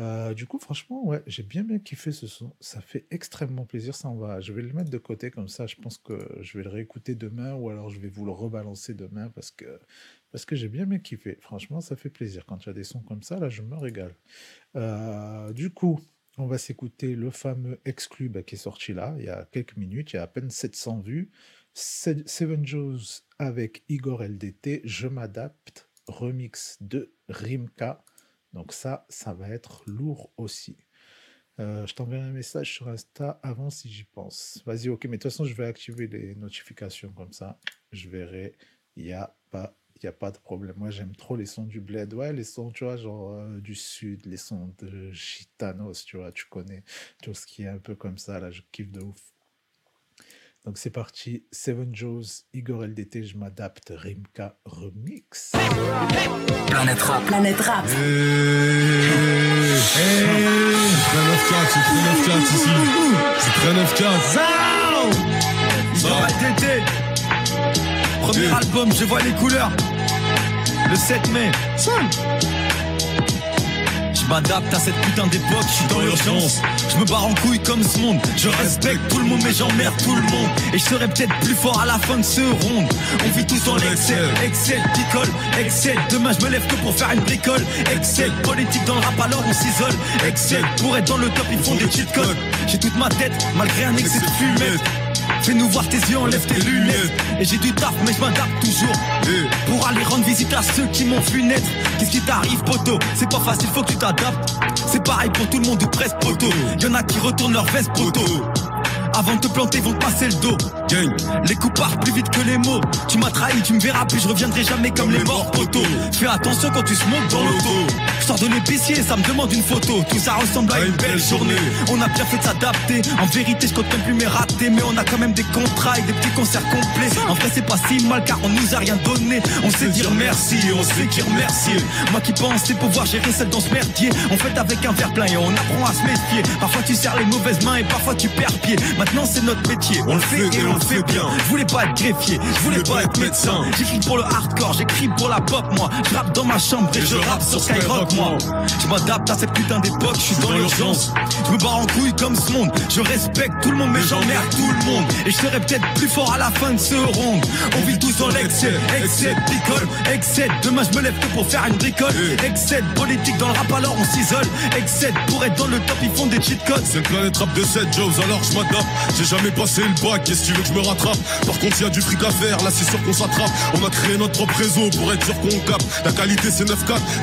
Euh, du coup, franchement, ouais, j'ai bien bien kiffé ce son. Ça fait extrêmement plaisir. Ça, on va, je vais le mettre de côté comme ça. Je pense que je vais le réécouter demain ou alors je vais vous le rebalancer demain parce que parce que j'ai bien bien kiffé. Franchement, ça fait plaisir quand il y a des sons comme ça. Là, je me régale. Euh, du coup, on va s'écouter le fameux exclu bah, qui est sorti là, il y a quelques minutes, il y a à peine 700 vues. Se- Seven Joes avec Igor LDT, Je m'adapte, remix de Rimka. Donc ça, ça va être lourd aussi. Euh, je t'enverrai un message sur Insta avant si j'y pense. Vas-y, ok, mais de toute façon, je vais activer les notifications comme ça. Je verrai. Il n'y a pas il y a pas de problème. Moi, j'aime trop les sons du bled. Ouais, les sons, tu vois, genre euh, du sud, les sons de Gitanos, tu vois, tu connais tout ce qui est un peu comme ça. Là, je kiffe de ouf. Donc, c'est parti. Seven Joes, Igor LDT, je m'adapte, Rimka Remix. Planète rap. Planète rap. C'est très 9-4 Ils ont LDT. Premier album, je vois les couleurs. Le 7 mai. Je m'adapte à cette putain d'époque, je suis dans l'urgence. Je me barre en couille comme ce monde. Je respecte tout le monde, mais j'emmerde tout le monde. Et je serai peut-être plus fort à la fin de ce round. On vit tous dans l'excel, excel, picole, excel. Demain je me lève que pour faire une bricole. Excel, politique dans le rap alors on s'isole. Excel, pour être dans le top ils font des cheat codes. J'ai toute ma tête, malgré un excès de fumette. Fais-nous voir tes yeux, enlève tes lunettes. Et j'ai du taf, mais je m'adapte toujours. Pour aller rendre visite à ceux qui m'ont vu naître. Qu'est-ce qui t'arrive, poteau? C'est pas facile, faut que tu t'adaptes. C'est pareil pour tout le monde, ou presque, poteau. Y'en a qui retournent leur veste, poteau. Avant de te planter, vont te passer le dos. Les coups partent plus vite que les mots. Tu m'as trahi, tu me verras plus, je reviendrai jamais comme les morts poteaux. Fais attention quand tu smoke dans l'auto. Je sors de l'épicier, ça me demande une photo. Tout ça ressemble à une belle journée. On a bien fait de s'adapter. En vérité, je compte même plus mes ratés. Mais on a quand même des contrats et des petits concerts complets. En vrai, c'est pas si mal car on nous a rien donné. On sait dire merci, on sait qui remercier. Moi qui pensais pouvoir gérer celle dans ce merdier. On fait avec un verre plein et on apprend à se méfier. Parfois tu serres les mauvaises mains et parfois tu perds pied. Maintenant c'est notre métier, on le fait et on fait bien. Je voulais pas être greffier, je voulais pas être médecin. J'écris pour le hardcore, j'écris pour la pop moi. Je rappe dans ma chambre et je rappe sur Skyrock moi. Je m'adapte à cette putain d'époque, je suis dans l'urgence. Je me barre en couille comme ce monde. Je respecte tout le monde mais j'emmerde tout le monde. Et je serai peut-être plus fort à la fin de ce round. On vit tous dans l'excès, excès, picole, excès. Demain je me lève que pour faire une bricole. Excès, politique dans le rap alors on s'isole. Excès, pour être dans le top ils font des cheat codes. C'est le planète rap de 7 jobs alors je m'adapte J'ai jamais passé le bac, qu'est-ce que tu veux que je me rattrape. Par contre, y a du fric à faire, là c'est sûr qu'on s'attrape. On a créé notre propre réseau pour être sûr qu'on capte. La qualité c'est 9-4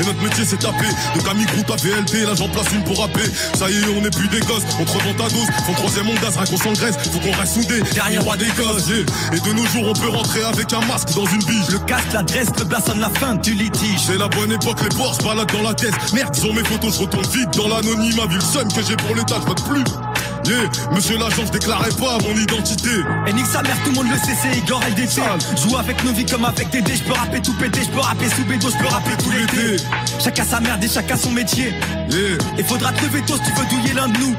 et notre métier c'est taper. Donc ami groupe à VLT, là j'en place une pour rapper. Ça y est, on est plus des gosses, on te revend ta dose. Son troisième on gaz, rien qu'on s'engraisse, faut qu'on reste soudés. Dernier roi des gosses, yeah. Et de nos jours, on peut rentrer avec un masque dans une bige. Le casque, l'adresse, le blason, la fin du litige. C'est la bonne époque, les porcs se baladent dans la tête. Merde, sur mes photos, je retourne vite dans l'anonymat. Vu le seum que j'ai pour l'état, je plus. Yeah, monsieur l'agent, je déclarais pas mon identité. Et nique sa mère, tout le monde le sait, c'est Igor LDT. Joue avec nos vies comme avec des dés, je peux rapper tout péter, je peux rapper sous bédo, je peux rapper tout l'été. Chacun sa merde et chacun son métier. Yeah. Et faudra te lever tôt si tu veux douiller l'un de nous.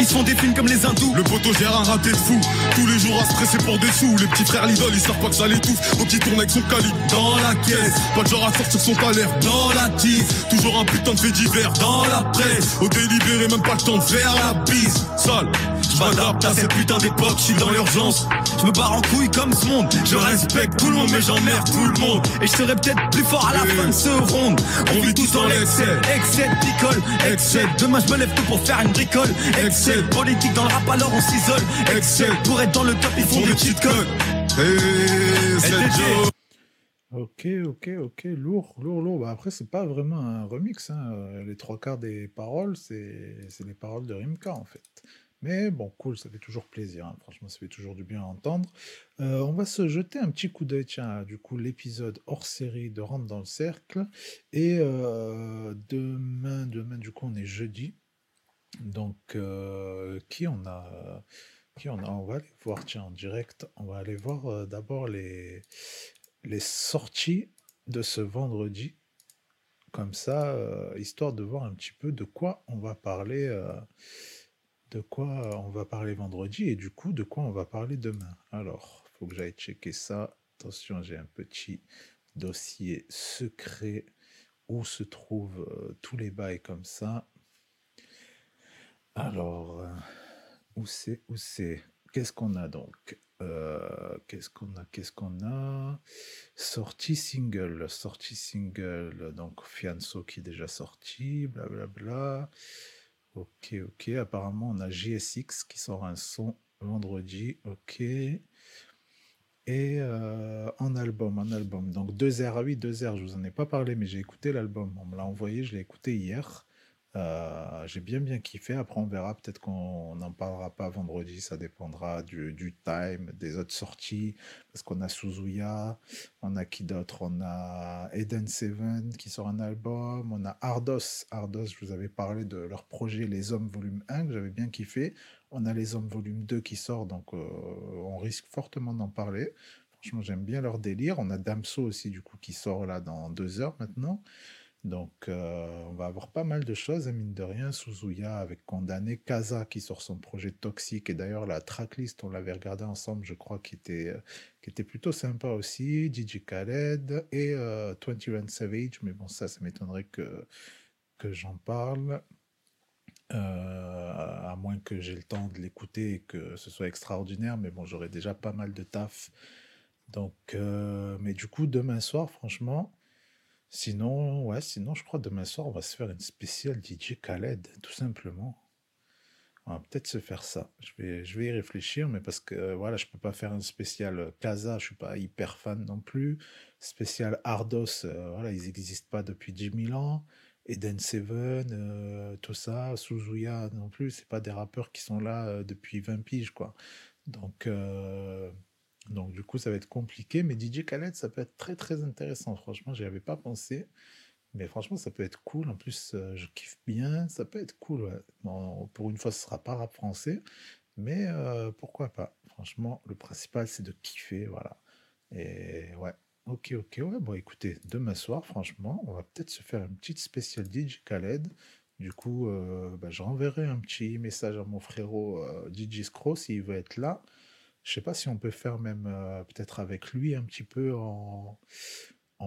Ils se font des films comme les hindous. Le poteau gère un raté fou. Tous les jours à se presser pour des sous. Les petits frères Lidl, ils savent pas que ça l'étouffe. Donc ils tournent avec son calibre dans la caisse. Pas de genre à sortir son palais dans la tise. Toujours un putain de fait divers dans la presse. Au délibéré, même pas le temps de faire la bise. Sale. Je m'adapte à cette putain d'époque, je suis dans l'urgence. Je me barre en couille comme ce monde. Je respecte tout le monde, mais j'emmerde tout le monde. Et je serai peut-être plus fort à la fin de ce ronde. On vit tous dans l'excès. Excès de picole, excès. Demain je me lève tout pour faire une bricole. Excès. Politique dans le rap, alors on s'isole. Excès. Pour être dans le top, ils font des cheat codes. Ok, ok, ok, lourd, lourd, lourd. Bah après, c'est pas vraiment un remix. hein. Les trois quarts des paroles, c'est c'est les paroles de Rimka en fait. Mais bon, cool, ça fait toujours plaisir. hein. Franchement, ça fait toujours du bien à entendre. Euh, on va se jeter un petit coup d'œil, tiens, du coup, l'épisode hors série de Rentre dans le cercle. Et euh, demain, demain, du coup, on est jeudi. Donc, euh, qui on a Qui on a? On va aller voir, tiens, en direct. On va aller voir d'abord les, les sorties de ce vendredi. Comme ça, histoire de voir un petit peu de quoi on va parler. Quoi on va parler vendredi et du coup de quoi on va parler demain. Alors, faut que j'aille checker ça. Attention, j'ai un petit dossier secret où se trouvent euh, tous les bails comme ça. Alors, euh, où c'est Où c'est? Qu'est-ce qu'on a donc? Euh, Qu'est-ce qu'on a Qu'est-ce qu'on a? Sortie single, sortie single. Donc Fianso qui est déjà sorti, blablabla. Ok, ok. Apparemment, on a JSX qui sort un son vendredi. Ok. Et euh, en album, en album. Donc 2R, ah oui, 2R, je vous en ai pas parlé, mais j'ai écouté l'album. On me l'a envoyé, je l'ai écouté hier. Euh, j'ai bien bien kiffé. Après, on verra. Peut-être qu'on n'en parlera pas vendredi. Ça dépendra du, time, des autres sorties. Parce qu'on a Suzuya, on a qui d'autre? On a Eden Seven qui sort un album. On a Ardos. Ardos, je vous avais parlé de leur projet Les Hommes Volume 1 que j'avais bien kiffé. On a Les Hommes Volume 2 qui sort. Donc, euh, on risque fortement d'en parler. Franchement, j'aime bien leur délire. On a Damso aussi, du coup, qui sort là dans deux heures maintenant. Donc, euh, on va avoir pas mal de choses, hein, mine de rien. Suzuya avec Condamné, Kaza qui sort son projet Toxique, et d'ailleurs, la tracklist, on l'avait regardé ensemble, je crois, qui était, euh, qui était plutôt sympa aussi. DJ Khaled et euh, 21 Savage, mais bon, ça, ça m'étonnerait que, j'en parle. Euh, à moins que j'ai le temps de l'écouter et que ce soit extraordinaire, mais bon, j'aurai déjà pas mal de taf. Donc, euh, mais du coup, demain soir, franchement, Sinon, ouais, sinon, je crois demain soir, on va se faire une spéciale DJ Khaled, tout simplement. On va peut-être se faire ça. Je vais, je vais y réfléchir, mais parce que euh, voilà, je peux pas faire un spécial euh, Kaza, je suis pas hyper fan non plus. Spécial Ardos, euh, voilà, ils n'existent pas depuis 10 000 ans. Eden Seven, euh, tout ça, Suzuya non plus, c'est pas des rappeurs qui sont là euh, depuis 20 piges, quoi. Donc, euh, donc du coup, ça va être compliqué, mais DJ Khaled, ça peut être très très intéressant. Franchement, j'y avais pas pensé, mais franchement, ça peut être cool. En plus, euh, je kiffe bien, ça peut être cool. pour une fois, ce sera pas rap français, mais euh, pourquoi pas? Franchement, le principal, c'est de kiffer, voilà. Et ouais, ok, ok, ouais. Bon, écoutez, demain soir, franchement, on va peut-être se faire une petite spéciale DJ Khaled. Du coup, euh, bah, je renverrai un petit message à mon frérot DJ Scro s'il veut être là. Je sais pas si on peut faire même euh, peut-être avec lui un petit peu en,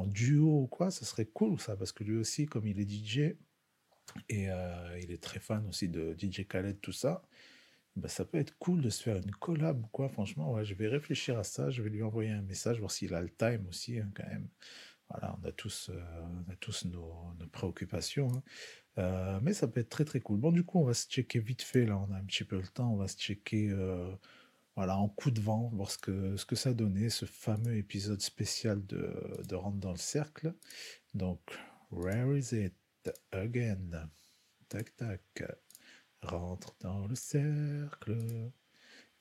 duo ou quoi, ça serait cool ça, parce que lui aussi, comme il est DJ, et euh, il est très fan aussi de DJ Khaled, tout ça, bah, ça peut être cool de se faire une collab quoi, franchement, ouais, je vais réfléchir à ça, je vais lui envoyer un message, voir s'il a le time aussi, hein, quand même. Voilà, on a tous, euh, on a tous nos, préoccupations. hein. Mais ça peut être très très cool. Bon, du coup, on va se checker vite fait, là, on a un petit peu le temps, on va se checker... voilà, en coup de vent, voir ce que, ce ça donnait, ce fameux épisode spécial de, de Rentre dans le cercle. Donc, where is it? Again? Tac, tac. Rentre dans le cercle.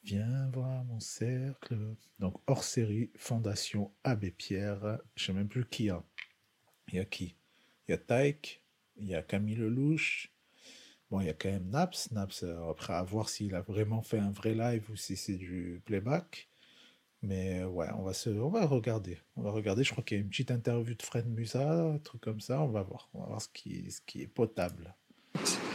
Viens voir mon cercle. Donc, hors série, Fondation Abbé Pierre. Je sais même plus qui a. Il y a qui? Il y a Taïk, il y a Camille Lelouch. Bon, il y a quand même Naps. Naps, euh, après, à voir s'il a vraiment fait un vrai live ou si c'est du playback. Mais euh, ouais, on va, se, on va regarder. On va regarder. Je crois qu'il y a une petite interview de Fred Musa, un truc comme ça. On va voir. On va voir ce qui, ce qui est potable.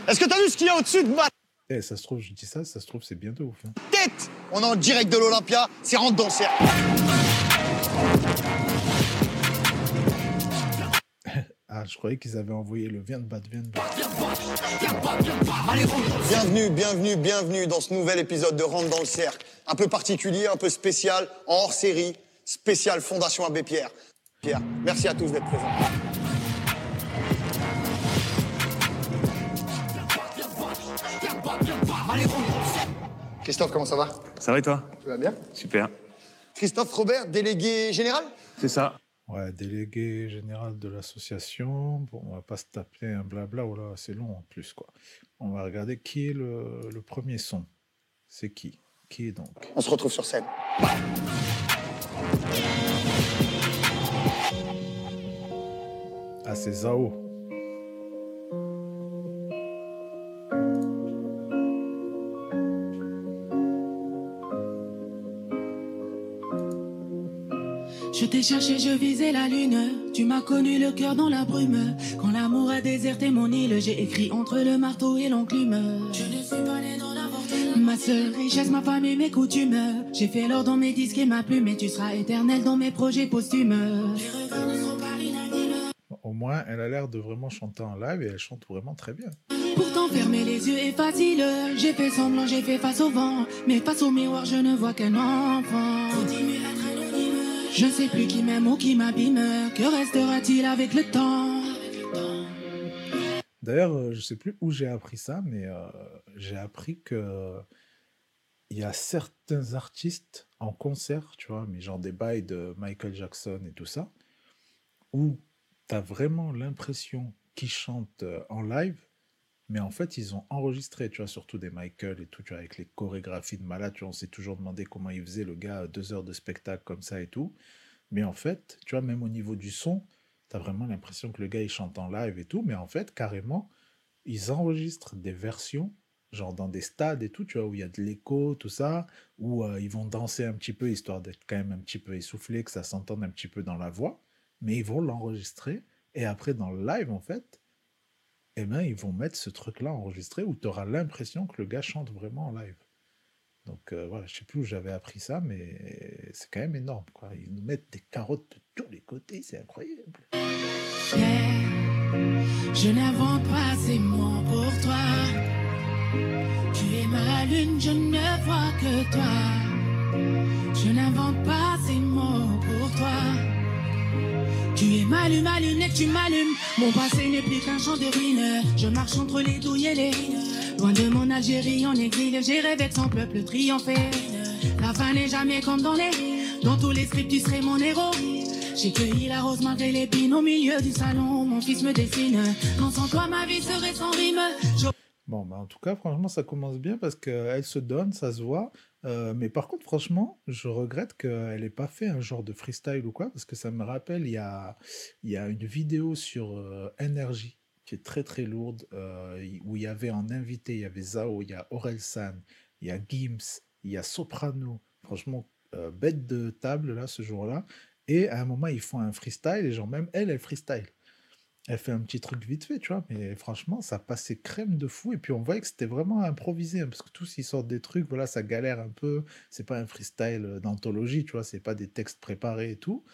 Est-ce que t'as vu ce qu'il y a au-dessus de ma Eh, ça se trouve, je dis ça, ça se trouve, c'est bien de ouf. hein. tête? On est en direct de l'Olympia, c'est rentre dans le cercle. Ah, je croyais qu'ils avaient envoyé le Viens de battre, viens de battre. Bienvenue, bienvenue, bienvenue dans ce nouvel épisode de Rentre dans le cercle. Un peu particulier, un peu spécial, en hors série, spécial Fondation Abbé Pierre. Pierre, merci à tous d'être présents. Christophe, comment ça va? Ça va et toi? Tu vas bien? Super. Christophe Robert, délégué général? C'est ça. Ouais, délégué général de l'association. Bon, on va pas se taper un blabla, oh là, c'est long en plus, quoi. On va regarder qui est le, le premier son. C'est qui? Qui est donc? On se retrouve sur scène. Ah, c'est Zao. T'ai cherché, je visais la lune. Tu m'as connu le cœur dans la brume. Quand l'amour a déserté mon île, j'ai écrit entre le marteau et l'enclume. Je ne suis pas né dans n'importe Ma seule richesse, ma famille, mes coutumes. J'ai fait l'or dans mes disques et ma plume. Et tu seras éternel dans mes projets posthumes. Au moins, elle a l'air de vraiment chanter en live et elle chante vraiment très bien. Pourtant fermer les yeux est facile. J'ai fait semblant, j'ai fait face au vent. Mais face au miroir, je ne vois qu'un enfant. Je ne sais plus qui m'aime ou qui m'abîme. Que restera-t-il avec le temps? D'ailleurs, euh, je sais plus où j'ai appris ça, mais euh, j'ai appris que il y a certains artistes en concert, tu vois, mais genre des bails de Michael Jackson et tout ça, où tu as vraiment l'impression qu'ils chantent euh, en live, mais en fait, ils ont enregistré, tu vois, surtout des Michael et tout, tu vois, avec les chorégraphies de malade, tu vois, on s'est toujours demandé comment il faisait le gars, deux heures de spectacle comme ça et tout. Mais en fait, tu vois, même au niveau du son, tu as vraiment l'impression que le gars, il chante en live et tout, mais en fait, carrément, ils enregistrent des versions, genre dans des stades et tout, tu vois, où il y a de l'écho, tout ça, où euh, ils vont danser un petit peu, histoire d'être quand même un petit peu essoufflé, que ça s'entende un petit peu dans la voix, mais ils vont l'enregistrer, et après, dans le live, en fait, eh ben, ils vont mettre ce truc-là enregistré, où tu auras l'impression que le gars chante vraiment en live. Donc euh, voilà, je sais plus où j'avais appris ça, mais c'est quand même énorme, quoi. Ils nous mettent des carottes de tous les côtés, c'est incroyable. Je pas ces mots pour toi. Tu es ma lune, je ne vois que toi. Je n'invente pas ces mots. Tu es ma lune, ma lunette, tu m'allumes. Mon passé n'est plus qu'un champ de ruines. Je marche entre les douilles et les ruines. Loin de mon Algérie en exil, j'ai rêvé de son peuple triompher. La fin n'est jamais comme dans les Dans tous les scripts, tu serais mon héros. J'ai cueilli la rose malgré l'épine au milieu du salon. Mon fils me dessine. Non, sans toi, ma vie serait sans rime. Bon, bah en tout cas, franchement, ça commence bien parce qu'elle se donne, ça se voit. Euh, mais par contre, franchement, je regrette qu'elle n'ait pas fait un genre de freestyle ou quoi, parce que ça me rappelle, il y a, y une vidéo sur euh, Energy qui est très très lourde, euh, où il y avait en invité, il y avait Zao, il y a Orelsan, il y a Gims, il y a Soprano. Franchement, euh, bête de table là, ce jour-là. Et à un moment, ils font un freestyle, et genre même elle, elle freestyle. Elle fait un petit truc vite fait, tu vois, mais franchement, ça passait crème de fou. Et puis on voyait que c'était vraiment improvisé, hein, parce que tous ils sortent des trucs, voilà, ça galère un peu. C'est pas un freestyle euh, d'anthologie, tu vois, c'est pas des textes préparés et tout.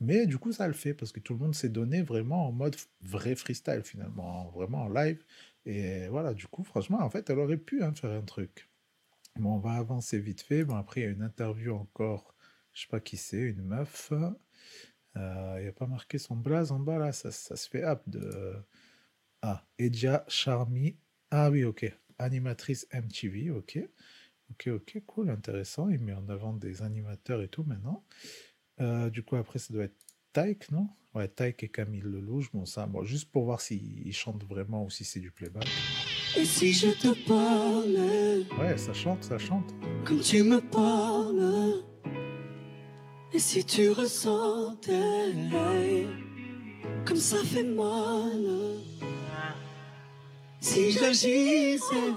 Mais du coup, ça le fait, parce que tout le monde s'est donné vraiment en mode vrai freestyle, finalement, en- vraiment en live. Et voilà, du coup, franchement, en fait, elle aurait pu hein, faire un truc. Bon, on va avancer vite fait. Bon, après, il y a une interview encore, je sais pas qui c'est, une meuf. Euh, Il n'y a pas marqué son blaze en bas là, ça, ça se fait app de. Ah, Edia Charmy. Ah oui, ok. Animatrice MTV, ok. Ok, ok, cool, intéressant. Il met en avant des animateurs et tout maintenant. Euh, du coup, après, ça doit être Taïk, non? Ouais, Taïk et Camille Lelouch. Bon, ça, bon, juste pour voir s'ils chantent vraiment ou si c'est du playback. Et si je te parlais Ouais, ça chante, ça chante. comme tu me parles Et si tu ressentais comme ça fait mal Si j'agissais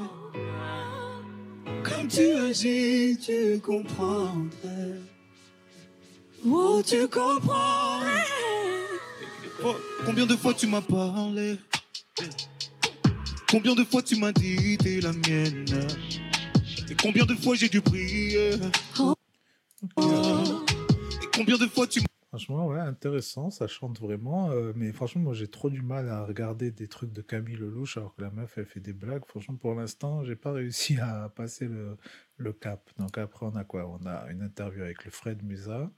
comme tu agis, tu comprendrais. Oh, tu comprends. Oh, combien de fois tu m'as parlé? Combien de fois tu m'as dit t'es la mienne? Et combien de fois j'ai dû prier? Et combien de fois tu Franchement, ouais, intéressant, ça chante vraiment. euh, mais franchement, moi, j'ai trop du mal à regarder des trucs de Camille Lelouch alors que la meuf, elle fait des blagues. Franchement, pour l'instant, j'ai pas réussi à passer le, le cap. Donc après, on a quoi? On a une interview avec le Fred Musa.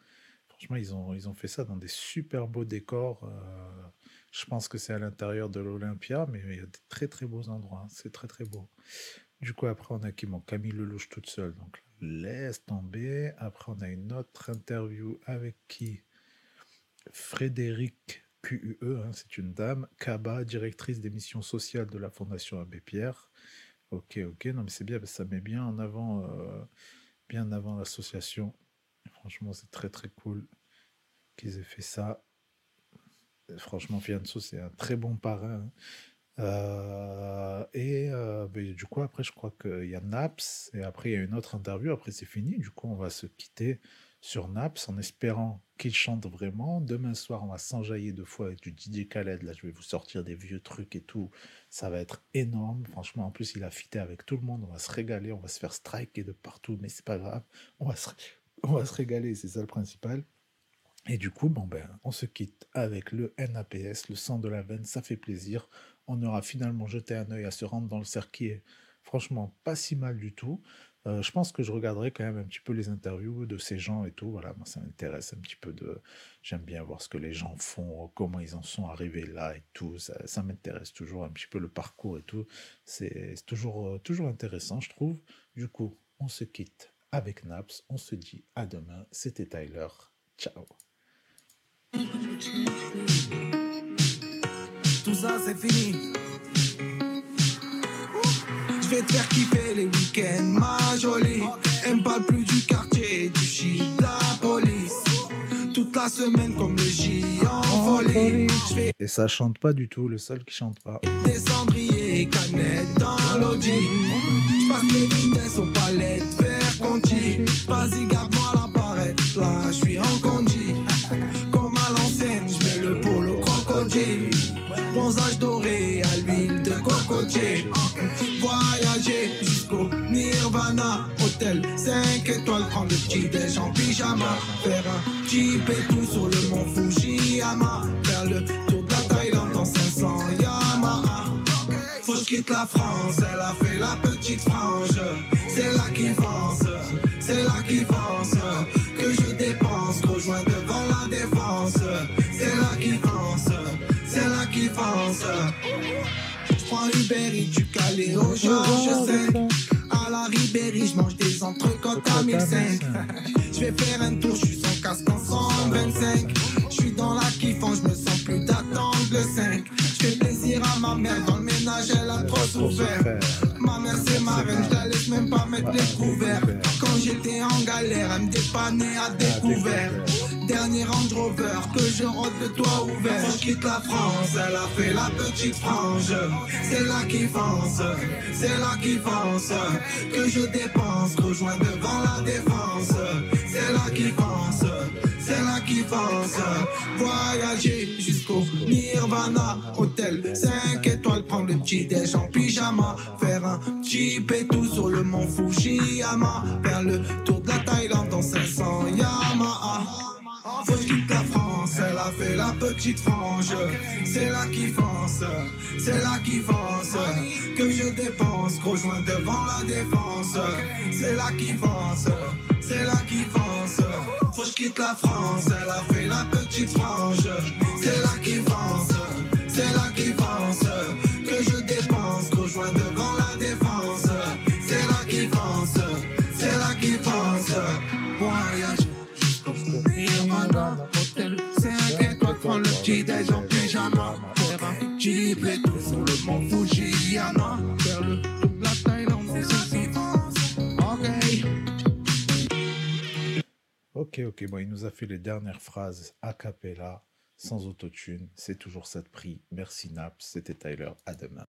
Franchement, ils ont, ils ont fait ça dans des super beaux décors. euh, je pense que c'est à l'intérieur de l'Olympia, mais il y a des très très beaux endroits. hein. C'est très très beau. Du coup, après, on a qui? Bon, Camille Lelouch toute seule. Donc, laisse tomber. Après, on a une autre interview avec qui? Frédéric QUE, hein, c'est une dame. Kaba, directrice des missions sociales de la Fondation Abbé Pierre. Ok, ok, non mais c'est bien, ça met bien en avant, euh, bien en avant l'association. Franchement, c'est très très cool qu'ils aient fait ça. Franchement, Fianso, c'est un très bon parrain. hein. Euh, et du coup, après, je crois qu'il y a Naps, et après, il y a une autre interview. Après, c'est fini. Du coup, on va se quitter sur Naps en espérant qu'il chante vraiment. Demain soir, on va s'enjailler deux fois avec du DJ Khaled. Là, je vais vous sortir des vieux trucs et tout. Ça va être énorme. Franchement, en plus, il a fité avec tout le monde. On va se régaler. On va se faire striker de partout, mais c'est pas grave. On va se, [LAUGHS] on va se régaler. C'est ça le principal. Et du coup, bon ben, on se quitte avec le NAPS, le sang de la veine, ça fait plaisir. On aura finalement jeté un œil à se rendre dans le cercle franchement pas si mal du tout. Euh, je pense que je regarderai quand même un petit peu les interviews de ces gens et tout. Voilà, moi ça m'intéresse un petit peu de. J'aime bien voir ce que les gens font, comment ils en sont arrivés là et tout. Ça, m'intéresse toujours un petit peu le parcours et tout. C'est c'est toujours, euh, toujours intéressant, je trouve. Du coup, on se quitte avec Naps. On se dit à demain. C'était Tyler. Ciao. Tout ça c'est fini. Je vais te faire kiffer les week-ends, ma jolie. Elle me parle plus du quartier, du shit, de la police. Toute la semaine comme le J en folie. Et ça chante pas du tout, le seul qui chante pas. des cendriers, canettes dans l'audi. Je passe les vitesses aux palettes, vers Conti. Vas-y, garde-moi la barrette, là, je suis en condi. Comme à l'ancienne, je mets le polo crocodile. Bronzage doré à l'huile de cocotier. Voyager jusqu'au Nirvana. Hôtel 5 étoiles, prendre le petit déj en pyjama. Faire un et tout sur le mont Fujiyama. Faire le tour de la Thaïlande en 500 Yamaha. Faut que quitte la France, elle a fait la petite frange. C'est là qui pense, c'est là qui pense. Du Calais au Georges 5. À la Ribéry, je mange des entrecôtes à 1005. Je vais faire un tour, je suis sans casque en 125. Je suis dans la kiffant, je me sens plus d'attendre le 5. Je fais plaisir à ma mère, dans le ménage, elle a trop souffert. Ma mère, c'est ma reine, je la laisse même pas mettre les couverts. Quand j'étais en galère, elle me dépannait à découvert. Dernier Range Rover, que je rentre de toit ouvert. Je quitte la France, elle a fait la petite frange. C'est là qui fonce, c'est là qui fonce. Que je dépense, rejoins devant la défense. C'est là qui fonce, c'est là qui fonce. Voyager jusqu'au Nirvana, hôtel 5 étoiles, prendre le petit déj en pyjama. Faire un jeep et tout sur le mont Fujiyama. Faire le tour de la Thaïlande en 500 Yamaha. Je quitte la France, elle a fait la petite frange. C'est là qui fonce, c'est là qui fonce. Que je dépense, rejoins devant la défense. C'est là qui fonce, c'est là qui fonce. Faut que quitte la France, elle a fait la petite frange. C'est là qui fonce. C'est là qui fonce, Ok, ok, bon, il nous a fait les dernières phrases a cappella, sans autotune. C'est toujours ça de prix. Merci Naps, c'était Tyler. À demain.